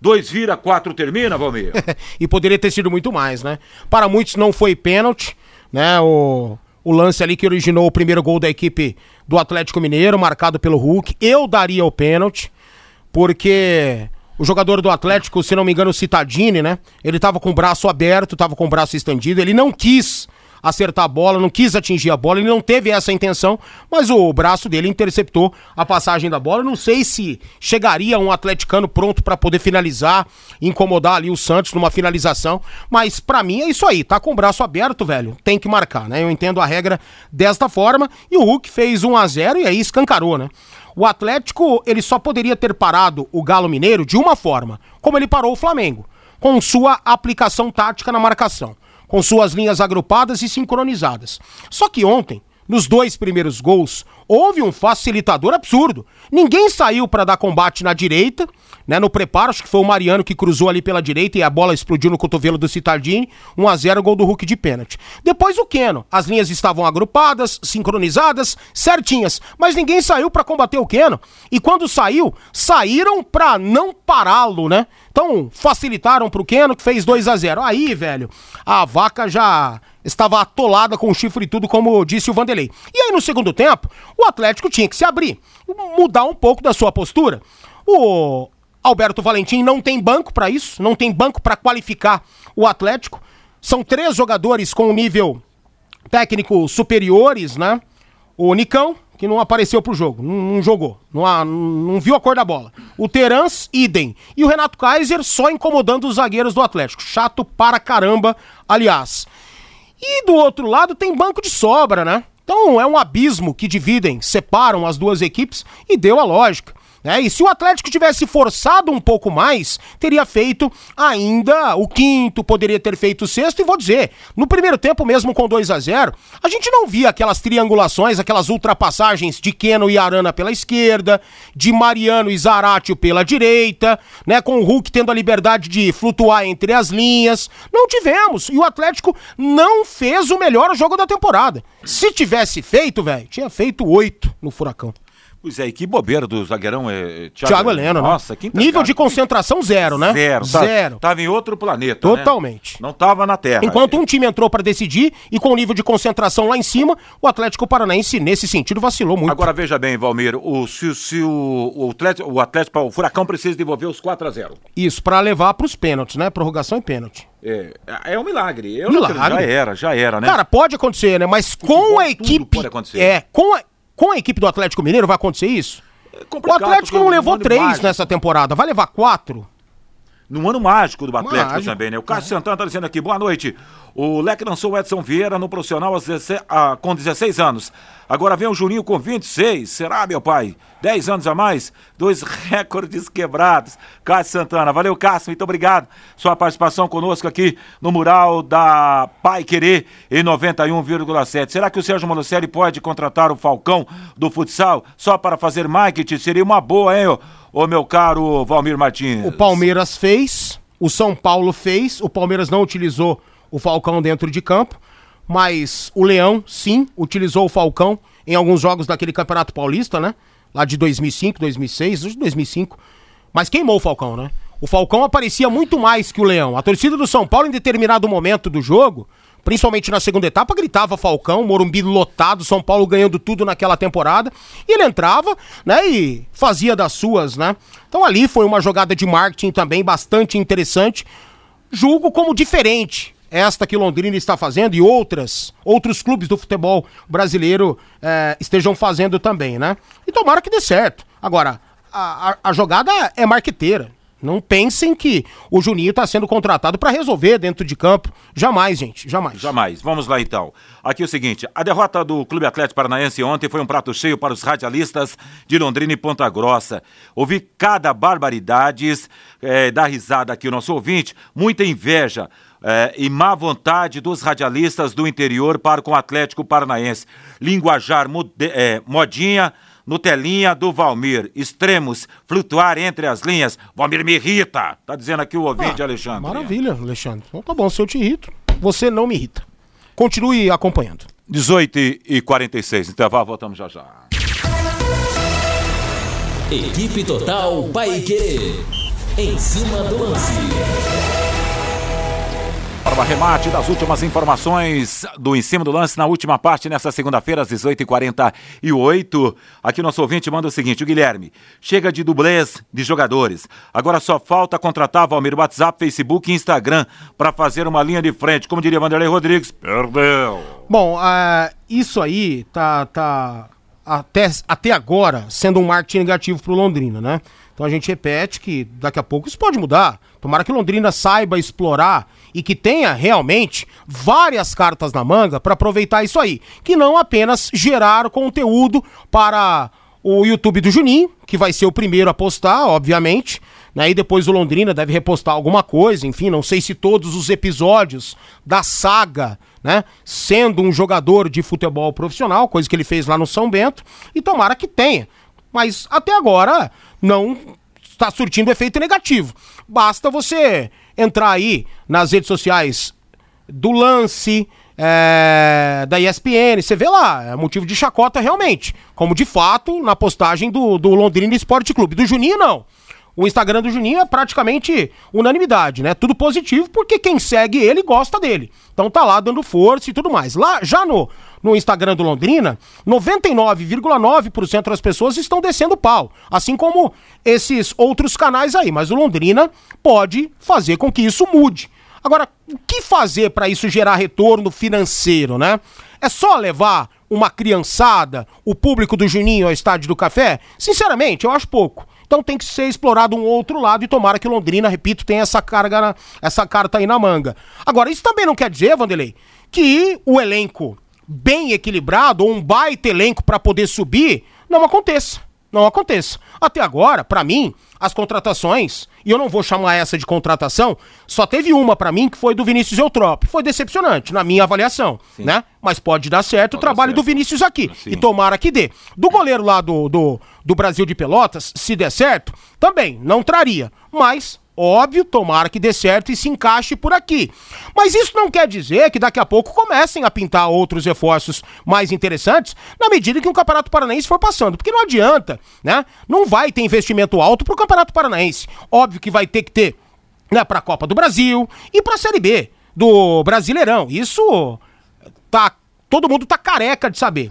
S1: Dois vira, quatro termina, Valmir?
S3: e poderia ter sido muito mais, né? Para muitos não foi pênalti, né? O, o lance ali que originou o primeiro gol da equipe do Atlético Mineiro, marcado pelo Hulk. Eu daria o pênalti, porque o jogador do Atlético, se não me engano, o Citadini, né? Ele tava com o braço aberto, tava com o braço estendido, ele não quis acertar a bola, não quis atingir a bola, ele não teve essa intenção, mas o braço dele interceptou a passagem da bola. Não sei se chegaria um atleticano pronto para poder finalizar, incomodar ali o Santos numa finalização, mas pra mim é isso aí, tá com o braço aberto, velho, tem que marcar, né? Eu entendo a regra desta forma e o Hulk fez 1 a 0 e aí escancarou, né? O Atlético, ele só poderia ter parado o Galo Mineiro de uma forma, como ele parou o Flamengo, com sua aplicação tática na marcação com suas linhas agrupadas e sincronizadas. Só que ontem, nos dois primeiros gols, houve um facilitador absurdo. Ninguém saiu para dar combate na direita, né, no preparo, acho que foi o Mariano que cruzou ali pela direita e a bola explodiu no cotovelo do Citardini, 1 a 0 gol do Hulk de pênalti. Depois o Keno, as linhas estavam agrupadas, sincronizadas, certinhas, mas ninguém saiu para combater o Keno. E quando saiu, saíram para não pará-lo, né? Então, facilitaram pro Keno, que fez 2 a 0 Aí, velho, a vaca já estava atolada com o chifre e tudo, como disse o Vanderlei. E aí, no segundo tempo, o Atlético tinha que se abrir, mudar um pouco da sua postura. O Alberto Valentim não tem banco para isso, não tem banco para qualificar o Atlético. São três jogadores com nível técnico superiores, né? O Nicão, que não apareceu pro jogo, não, não jogou, não, não, viu a cor da bola. O Terans, idem. E o Renato Kaiser só incomodando os zagueiros do Atlético. Chato para caramba, aliás. E do outro lado tem banco de sobra, né? Então é um abismo que dividem, separam as duas equipes e deu a lógica. É, e se o Atlético tivesse forçado um pouco mais, teria feito ainda o quinto, poderia ter feito o sexto, e vou dizer, no primeiro tempo mesmo com 2 a 0 a gente não via aquelas triangulações, aquelas ultrapassagens de Keno e Arana pela esquerda, de Mariano e Zaratio pela direita, né, com o Hulk tendo a liberdade de flutuar entre as linhas. Não tivemos, e o Atlético não fez o melhor jogo da temporada. Se tivesse feito, velho, tinha feito oito no Furacão.
S1: Pois é, e que bobeira do zagueirão é,
S3: Thiago, Thiago Heleno,
S1: né? Nossa, que
S3: Nível de concentração zero, né?
S1: Zero. Tá, zero. Tava em outro planeta,
S3: né? Totalmente.
S1: Né? Não tava na Terra.
S3: Enquanto um time entrou para decidir e com o nível de concentração lá em cima, o Atlético Paranaense, nesse sentido, vacilou muito.
S1: Agora, veja bem, Valmir, o, se, se o, o, Atlético, o Atlético, o Furacão precisa devolver os 4 a 0
S3: Isso, para levar pros pênaltis, né? Prorrogação e pênalti.
S1: É, é um milagre. Eu
S3: milagre.
S1: já era, já era, né?
S3: Cara, pode acontecer, né? Mas com a equipe.
S1: pode acontecer.
S3: É, com a, com a equipe do Atlético Mineiro vai acontecer isso? o Atlético não levou três mágico. nessa temporada, vai levar quatro?
S1: Num ano mágico do Atlético mágico. também, né? O Cássio Santana tá dizendo aqui, boa noite. O Leque lançou o Edson Vieira no profissional 16, ah, com 16 anos. Agora vem o Juninho com 26. Será, meu pai? 10 anos a mais? Dois recordes quebrados. Cássio Santana. Valeu, Cássio. Muito obrigado. Sua participação conosco aqui no mural da Pai Querer em 91,7. Será que o Sérgio Monocelli pode contratar o Falcão do futsal só para fazer marketing? Seria uma boa, hein, ô meu caro Valmir Martins?
S3: O Palmeiras fez, o São Paulo fez, o Palmeiras não utilizou o Falcão dentro de campo, mas o Leão, sim, utilizou o Falcão em alguns jogos daquele Campeonato Paulista, né? Lá de 2005, 2006, 2005. Mas queimou o Falcão, né? O Falcão aparecia muito mais que o Leão. A torcida do São Paulo, em determinado momento do jogo, principalmente na segunda etapa, gritava Falcão, Morumbi lotado, São Paulo ganhando tudo naquela temporada. E ele entrava, né, e fazia das suas, né? Então ali foi uma jogada de marketing também bastante interessante. Julgo como diferente esta que Londrina está fazendo e outras, outros clubes do futebol brasileiro é, estejam fazendo também, né? E tomara que dê certo. Agora, a, a, a jogada é marqueteira. Não pensem que o Juninho está sendo contratado para resolver dentro de campo. Jamais, gente, jamais.
S1: Jamais. Vamos lá então. Aqui é o seguinte: a derrota do Clube Atlético Paranaense ontem foi um prato cheio para os radialistas de Londrina e Ponta Grossa. Ouvi cada barbaridade, é, dar risada aqui o nosso ouvinte, muita inveja é, e má vontade dos radialistas do interior para com o Atlético Paranaense. Linguajar é, modinha, Nutelinha do Valmir. Extremos, flutuar entre as linhas. Valmir me irrita. Tá dizendo aqui o ouvinte, ah, Alexandre.
S3: Maravilha, Alexandre. Então tá bom, se eu te irrito, você não me irrita. Continue acompanhando.
S1: 18 e 46, intervalo, voltamos já já.
S7: Equipe Total Paique. Em cima do lance.
S1: Para o arremate das últimas informações do em cima do lance na última parte, nessa segunda-feira, às 18h48. Aqui nosso ouvinte manda o seguinte: o Guilherme, chega de dublês de jogadores. Agora só falta contratar Valmir WhatsApp, Facebook e Instagram para fazer uma linha de frente. Como diria Vanderlei Rodrigues, perdeu.
S3: Bom, uh, isso aí tá, tá até, até agora sendo um marketing negativo para o Londrina, né? Então a gente repete que daqui a pouco isso pode mudar. Tomara que Londrina saiba explorar e que tenha realmente várias cartas na manga para aproveitar isso aí, que não apenas gerar conteúdo para o YouTube do Juninho, que vai ser o primeiro a postar, obviamente, né? E depois o Londrina deve repostar alguma coisa, enfim, não sei se todos os episódios da saga, né? Sendo um jogador de futebol profissional, coisa que ele fez lá no São Bento, e tomara que tenha. Mas até agora não está surtindo efeito negativo. Basta você entrar aí nas redes sociais do Lance, é, da ESPN, você vê lá, é motivo de chacota realmente. Como de fato na postagem do, do Londrina Esporte Clube. Do Juninho, não. O Instagram do Juninho é praticamente unanimidade, né? Tudo positivo, porque quem segue ele gosta dele. Então tá lá dando força e tudo mais. Lá, já no, no Instagram do Londrina, 99,9% das pessoas estão descendo pau. Assim como esses outros canais aí. Mas o Londrina pode fazer com que isso mude. Agora, o que fazer para isso gerar retorno financeiro, né? É só levar uma criançada, o público do Juninho ao estádio do Café? Sinceramente, eu acho pouco. Então tem que ser explorado um outro lado e tomara que Londrina, repito, tenha essa carga, na, essa carta aí na manga. Agora, isso também não quer dizer, Vanderlei, que o elenco bem equilibrado ou um baita elenco para poder subir não aconteça. Não aconteça. Até agora, para mim, as contratações, e eu não vou chamar essa de contratação, só teve uma para mim que foi do Vinícius Eutrop. Foi decepcionante, na minha avaliação, Sim. né? Mas pode dar certo pode o trabalho certo. do Vinícius aqui. Sim. E tomara que dê. Do goleiro lá do, do, do Brasil de Pelotas, se der certo, também não traria. Mas Óbvio, tomara que dê certo e se encaixe por aqui. Mas isso não quer dizer que daqui a pouco comecem a pintar outros reforços mais interessantes na medida que o Campeonato Paranaense for passando. Porque não adianta, né? Não vai ter investimento alto pro Campeonato Paranaense. Óbvio que vai ter que ter né, para a Copa do Brasil e para a Série B do Brasileirão. Isso tá todo mundo tá careca de saber.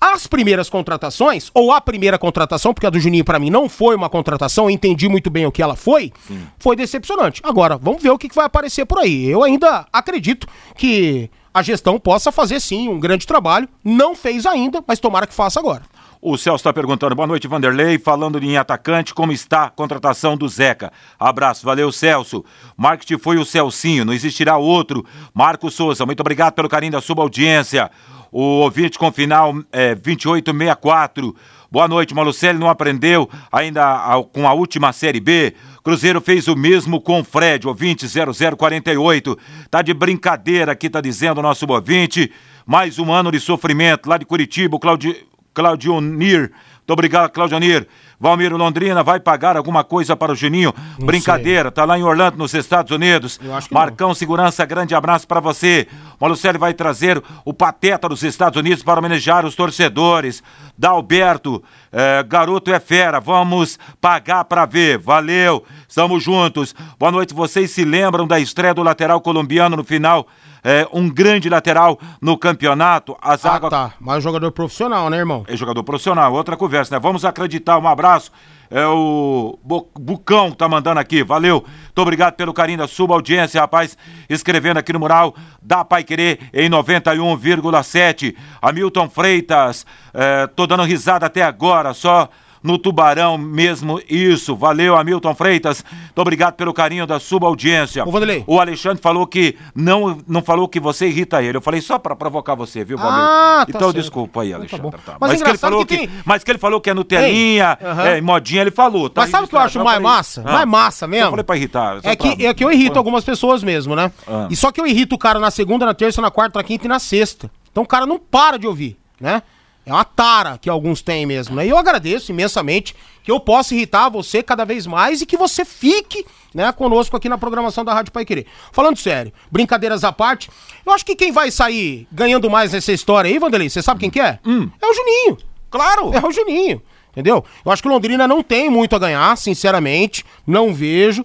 S3: As primeiras contratações, ou a primeira contratação, porque a do Juninho para mim não foi uma contratação, entendi muito bem o que ela foi, Sim. foi decepcionante. Agora, vamos ver o que, que vai aparecer por aí. Eu ainda acredito que a gestão possa fazer sim um grande trabalho. Não fez ainda, mas tomara que faça agora.
S1: O Celso está perguntando, boa noite, Vanderlei. Falando em atacante, como está a contratação do Zeca? Abraço, valeu, Celso. Marketing foi o Celcinho, não existirá outro. Marco Souza, muito obrigado pelo carinho da sua audiência o ouvinte com final é, 2864. Boa noite, Malucelli não aprendeu ainda com a última Série B. Cruzeiro fez o mesmo com o Fred, ouvinte 0048. Tá de brincadeira aqui, tá dizendo o nosso ouvinte. Mais um ano de sofrimento lá de Curitiba, o Claudio, Claudio Nir. Muito obrigado, Claudio Nir. Valmir Londrina vai pagar alguma coisa para o Juninho? Não Brincadeira, sei. tá lá em Orlando, nos Estados Unidos. Marcão não. Segurança, grande abraço para você. Malucelli vai trazer o pateta dos Estados Unidos para homenagear os torcedores. Dalberto, é, garoto é fera, vamos pagar para ver. Valeu, estamos juntos. Boa noite, vocês se lembram da estreia do lateral colombiano no final é, um grande lateral no campeonato. A zaga...
S3: Ah, tá. Mas jogador profissional, né, irmão?
S1: É jogador profissional, outra conversa, né? Vamos acreditar, um abraço. É o Bucão que tá mandando aqui, valeu. Muito obrigado pelo carinho da sua audiência, rapaz. Escrevendo aqui no mural da Pai Querer em 91,7. Hamilton Freitas, é, tô dando risada até agora, só no Tubarão mesmo isso. Valeu, Hamilton Freitas. Muito obrigado pelo carinho da sua audiência.
S3: Ô, Vanderlei.
S1: O Alexandre falou que não, não falou que você irrita ele. Eu falei só para provocar você, viu, Valmir?
S3: Ah,
S1: tá então
S3: certo.
S1: desculpa aí, Alexandre. Tá tá. Mas, mas, que ele falou que, tem... mas que ele falou que é Nutelinha, uh -huh. é, modinha, ele falou.
S3: Tá mas sabe o que eu acho mais falei, massa? Ah, mais massa mesmo? Eu
S1: falei pra irritar.
S3: É que, pra... é que eu irrito algumas pessoas mesmo, né? Ah. E só que eu irrito o cara na segunda, na terça, na quarta, na quinta e na sexta. Então o cara não para de ouvir, né? É uma tara que alguns têm mesmo, né? E eu agradeço imensamente que eu possa irritar você cada vez mais e que você fique, né, conosco aqui na programação da Rádio Pai Querer. Falando sério, brincadeiras à parte, eu acho que quem vai sair ganhando mais nessa história aí, Vanderlei, você sabe quem que é? Hum. É o Juninho. Claro! É o Juninho, entendeu? Eu acho que o Londrina não tem muito a ganhar, sinceramente, não vejo.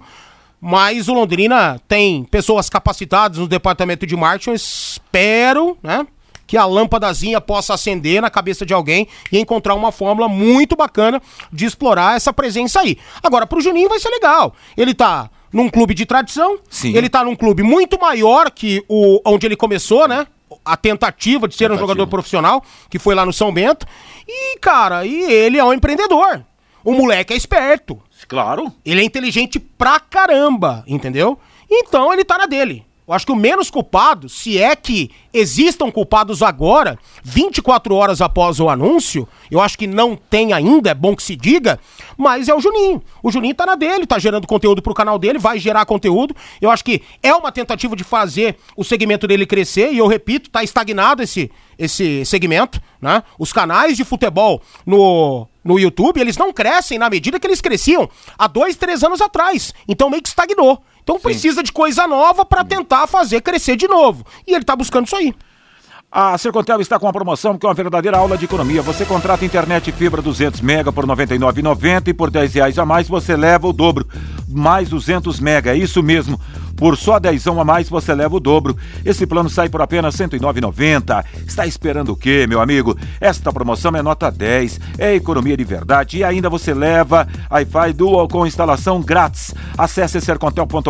S3: Mas o Londrina tem pessoas capacitadas no departamento de marketing, eu espero, né? Que a lâmpadazinha possa acender na cabeça de alguém e encontrar uma fórmula muito bacana de explorar essa presença aí. Agora, pro Juninho vai ser legal. Ele tá num clube de tradição, Sim. ele tá num clube muito maior que o onde ele começou, né? A tentativa de ser tentativa. um jogador profissional, que foi lá no São Bento. E, cara, e ele é um empreendedor. O moleque é esperto.
S1: Claro.
S3: Ele é inteligente pra caramba, entendeu? Então ele tá na dele. Eu acho que o menos culpado, se é que existam culpados agora, 24 horas após o anúncio, eu acho que não tem ainda, é bom que se diga, mas é o Juninho. O Juninho tá na dele, tá gerando conteúdo pro canal dele, vai gerar conteúdo. Eu acho que é uma tentativa de fazer o segmento dele crescer, e eu repito, tá estagnado esse, esse segmento, né? Os canais de futebol no, no YouTube, eles não crescem na medida que eles cresciam há dois, três anos atrás. Então meio que estagnou. Então Sim. precisa de coisa nova para tentar fazer crescer de novo. E ele tá buscando isso aí.
S1: A Sercontel está com uma promoção que é uma verdadeira aula de economia. Você contrata internet fibra 200 mega por R$ 99,90 e por 10 reais a mais você leva o dobro, mais 200 mega. É isso mesmo. Por só 10 a mais você leva o dobro. Esse plano sai por apenas R$ 109,90. Está esperando o quê, meu amigo? Esta promoção é nota 10, é economia de verdade e ainda você leva Wi-Fi Dual com instalação grátis. Acesse sercontel.com.br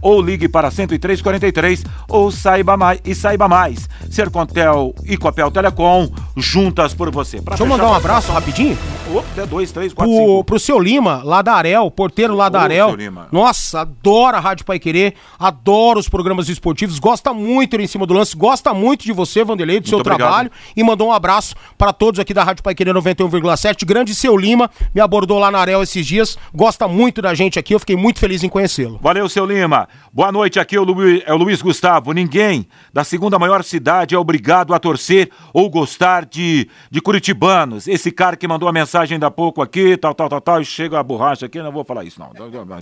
S1: ou ligue para 10343 ou saiba mais e saiba mais. Sercontel e Copel Telecom juntas por você.
S3: Pra Deixa eu mandar um abraço rapidinho.
S1: Opa, dois, três, quatro,
S3: pro, cinco. Pro seu Lima, lá da Arel, porteiro da Ô. Nossa, adora Rádio Pai Querer, adora os programas esportivos, gosta muito em cima do lance, gosta muito de você, Vanderlei, do muito seu obrigado. trabalho e mandou um abraço para todos aqui da Rádio Pai Querer 91,7. Grande seu Lima, me abordou lá na Arel esses dias, gosta muito da gente aqui, eu fiquei muito feliz em conhecê-lo.
S1: Valeu, seu Lima. Boa noite, aqui é o, Luiz, é o Luiz Gustavo. Ninguém da segunda maior cidade é obrigado a torcer ou gostar de, de curitibanos. Esse cara que mandou a mensagem ainda há pouco aqui, tal, tal, tal, tal, e chega a borracha aqui, não vou falar isso não,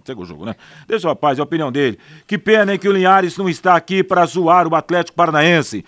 S1: chega o jogo, né? Deixa o rapaz, é a opinião dele. Que pena, hein, que o Linhares não está aqui para zoar o Atlético Paranaense.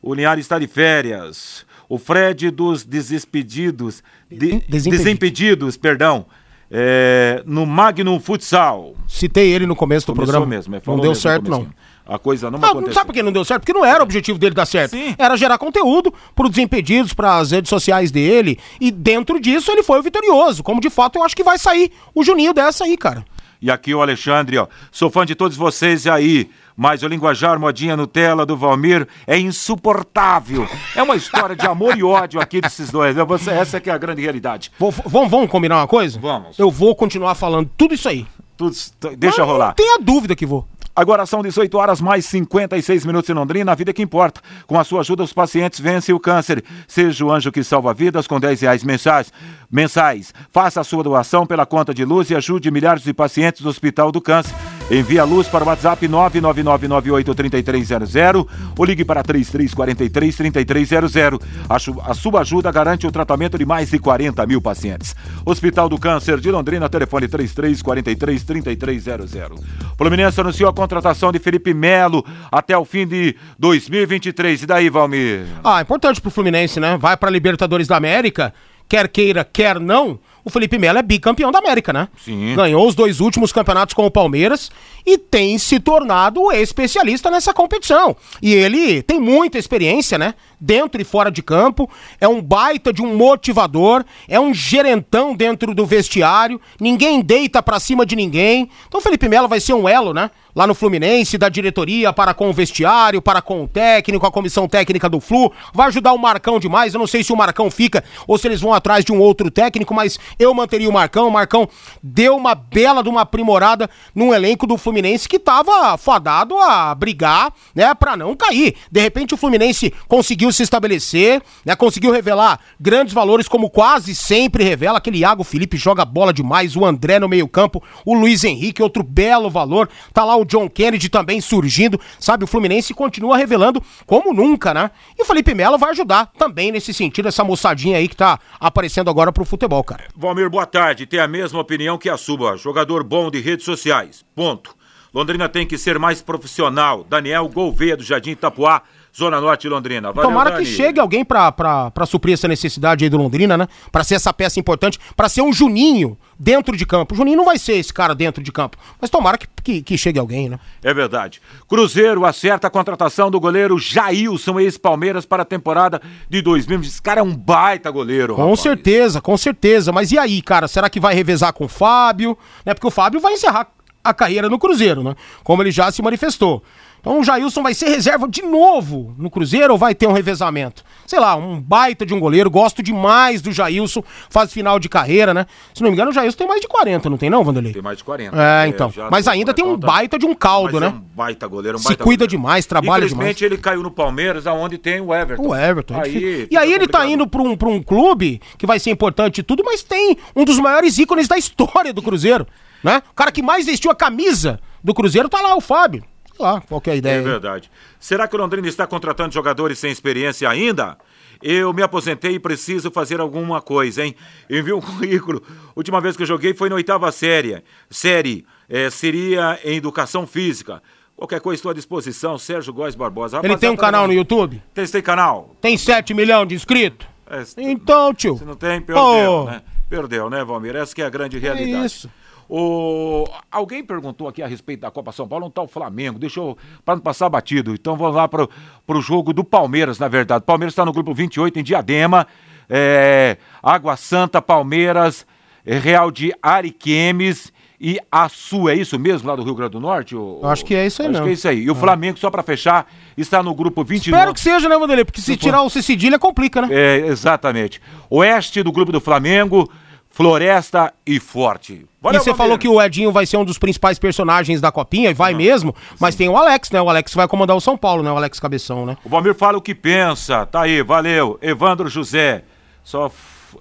S1: O Linhares está de férias. O Fred dos desimpedidos, de, desimpedidos, perdão, é, no Magnum Futsal.
S3: Citei ele no começo do Começou programa. Mesmo, não deu certo, não.
S1: A coisa não, não aconteceu.
S3: Sabe por que não deu certo? Porque não era o objetivo dele dar certo. Sim. Era gerar conteúdo para os Desimpedidos, para as redes sociais dele. E dentro disso ele foi o vitorioso. Como de fato eu acho que vai sair o Juninho dessa aí, cara.
S1: E aqui o Alexandre, ó. Sou fã de todos vocês aí. Mas o linguajar modinha Nutella do Valmir é insuportável. É uma história de amor e ódio aqui desses dois. Você, essa é que é a grande realidade.
S3: Vou, vamos, vamos combinar uma coisa?
S1: Vamos.
S3: Eu vou continuar falando tudo isso aí.
S1: Tudo, deixa Mas rolar. Não
S3: tenha dúvida que vou.
S1: Agora são 18 horas mais 56 minutos em Londrina, a vida que importa. Com a sua ajuda, os pacientes vencem o câncer. Seja o anjo que salva vidas com 10 reais mensais. mensais. Faça a sua doação pela conta de luz e ajude milhares de pacientes do Hospital do Câncer. Envie a luz para o WhatsApp 999983300 ou ligue para 3343-3300. A, sua ajuda garante o tratamento de mais de 40 mil pacientes. Hospital do Câncer de Londrina, telefone 3343-3300. Fluminense anunciou a contratação de Felipe Melo até o fim de 2023. E daí, Valmir?
S3: Ah, importante pro Fluminense, né? Vai pra Libertadores da América, quer queira, quer não o Felipe Melo é bicampeão da América, né?
S1: Sim.
S3: Ganhou os dois últimos campeonatos com o Palmeiras e tem se tornado especialista nessa competição. E ele tem muita experiência, né? Dentro e fora de campo, é um baita de um motivador, é um gerentão dentro do vestiário, ninguém deita pra cima de ninguém. Então o Felipe Melo vai ser um elo, né? Lá no Fluminense, da diretoria para com o vestiário, para com o técnico, a comissão técnica do Flu. Vai ajudar o Marcão demais. Eu não sei se o Marcão fica ou se eles vão atrás de um outro técnico, mas eu manteria o Marcão. O Marcão deu uma bela de uma aprimorada num elenco do Fluminense que estava fadado a brigar, né, para não cair. De repente o Fluminense conseguiu se estabelecer, né, conseguiu revelar grandes valores como quase sempre revela. Aquele Iago Felipe joga bola demais, o André no meio-campo, o Luiz Henrique, outro belo valor. Tá lá o John Kennedy também surgindo, sabe? O Fluminense continua revelando como nunca, né? E o Felipe Melo vai ajudar também nesse sentido, essa moçadinha aí que tá aparecendo agora pro futebol, cara.
S1: Valmir, boa tarde. Tem a mesma opinião que a Suba. Jogador bom de redes sociais. Ponto. Londrina tem que ser mais profissional. Daniel Gouveia do Jardim Itapuá Zona Norte de Londrina.
S3: Valeu, Tomara Dani. que chegue alguém pra suprir essa necessidade aí do Londrina, né? Pra ser essa peça importante, pra ser um Juninho dentro de campo. O Juninho não vai ser esse cara dentro de campo, mas tomara que, que, que chegue alguém, né?
S1: É verdade. Cruzeiro acerta a contratação do goleiro Jailson, ex-Palmeiras, para a temporada de 2020. Esse cara é um baita goleiro,
S3: Com rapaz. certeza, com certeza. Mas e aí, cara? Será que vai revezar com o Fábio? Né? Porque o Fábio vai encerrar a carreira no Cruzeiro, né? Como ele já se manifestou. Então o Jailson vai ser reserva de novo no Cruzeiro ou vai ter um revezamento? Sei lá, um baita de um goleiro. Gosto demais do Jailson, fase final de carreira, né? Se não me engano, o Jailson tem mais de 40, não tem não, Vanderlei?
S1: Tem mais de 40.
S3: É, então. Mas ainda tem um baita de um caldo, né?
S1: É um baita goleiro, um
S3: Se
S1: baita
S3: cuida
S1: goleiro.
S3: demais, trabalha
S1: Infelizmente, ele caiu no Palmeiras, aonde tem o Everton.
S3: O Everton. é
S1: Aí,
S3: e aí ele tá
S1: complicado.
S3: indo pra um, pra um clube que vai ser importante e tudo, mas tem um dos maiores ícones da história do Cruzeiro, né? O cara que mais vestiu a camisa do Cruzeiro tá lá, o Fábio. Lá, qual que é ideia
S1: É
S3: aí.
S1: verdade. Será que o Londrina está contratando jogadores sem experiência ainda? Eu me aposentei e preciso fazer alguma coisa, hein? Envio um currículo. Última vez que eu joguei foi na oitava série. Série eh, seria em educação física. Qualquer coisa estou à disposição. Sérgio Góes Barbosa.
S3: Ele tem um
S1: Rapaziada,
S3: canal no YouTube?
S1: Tem, tem canal?
S3: Tem 7 milhões de inscritos?
S1: É,
S3: Então, tio.
S1: Se não tem, perdeu,
S3: Pô.
S1: né? Perdeu, né, Valmir? Essa que é a grande realidade.
S3: isso.
S1: O... Alguém perguntou aqui a respeito da Copa São Paulo, um tal Flamengo. Deixa eu. Para não passar batido. Então vamos lá para o jogo do Palmeiras, na verdade. O Palmeiras está no grupo 28 em Diadema. É... Água Santa, Palmeiras, Real de Ariquemes e Açu. É isso mesmo, lá do Rio Grande do Norte? O...
S3: Eu acho que é isso aí
S1: Acho que é isso aí. E o Flamengo, só para fechar, está no grupo 29.
S3: Espero que seja, né, Vanderlei? Porque se tirar o C cedilha complica, né?
S1: É, exatamente. Oeste do grupo do Flamengo, Floresta e Forte.
S3: e você falou que o Edinho vai ser um dos principais personagens da Copinha, e vai mesmo, mas tem o Alex, né? O Alex vai comandar o São Paulo, né? O Alex Cabeção, né?
S1: O Valmir fala o que pensa. Tá aí, valeu. Evandro José. Só,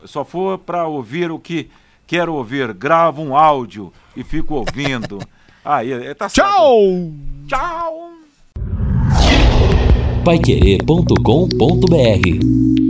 S1: só for pra ouvir o que quero ouvir. Gravo um áudio e fico ouvindo. Aí, é, tá certo.
S3: Tchau!
S1: Tchau!
S7: Paiquerê.com.br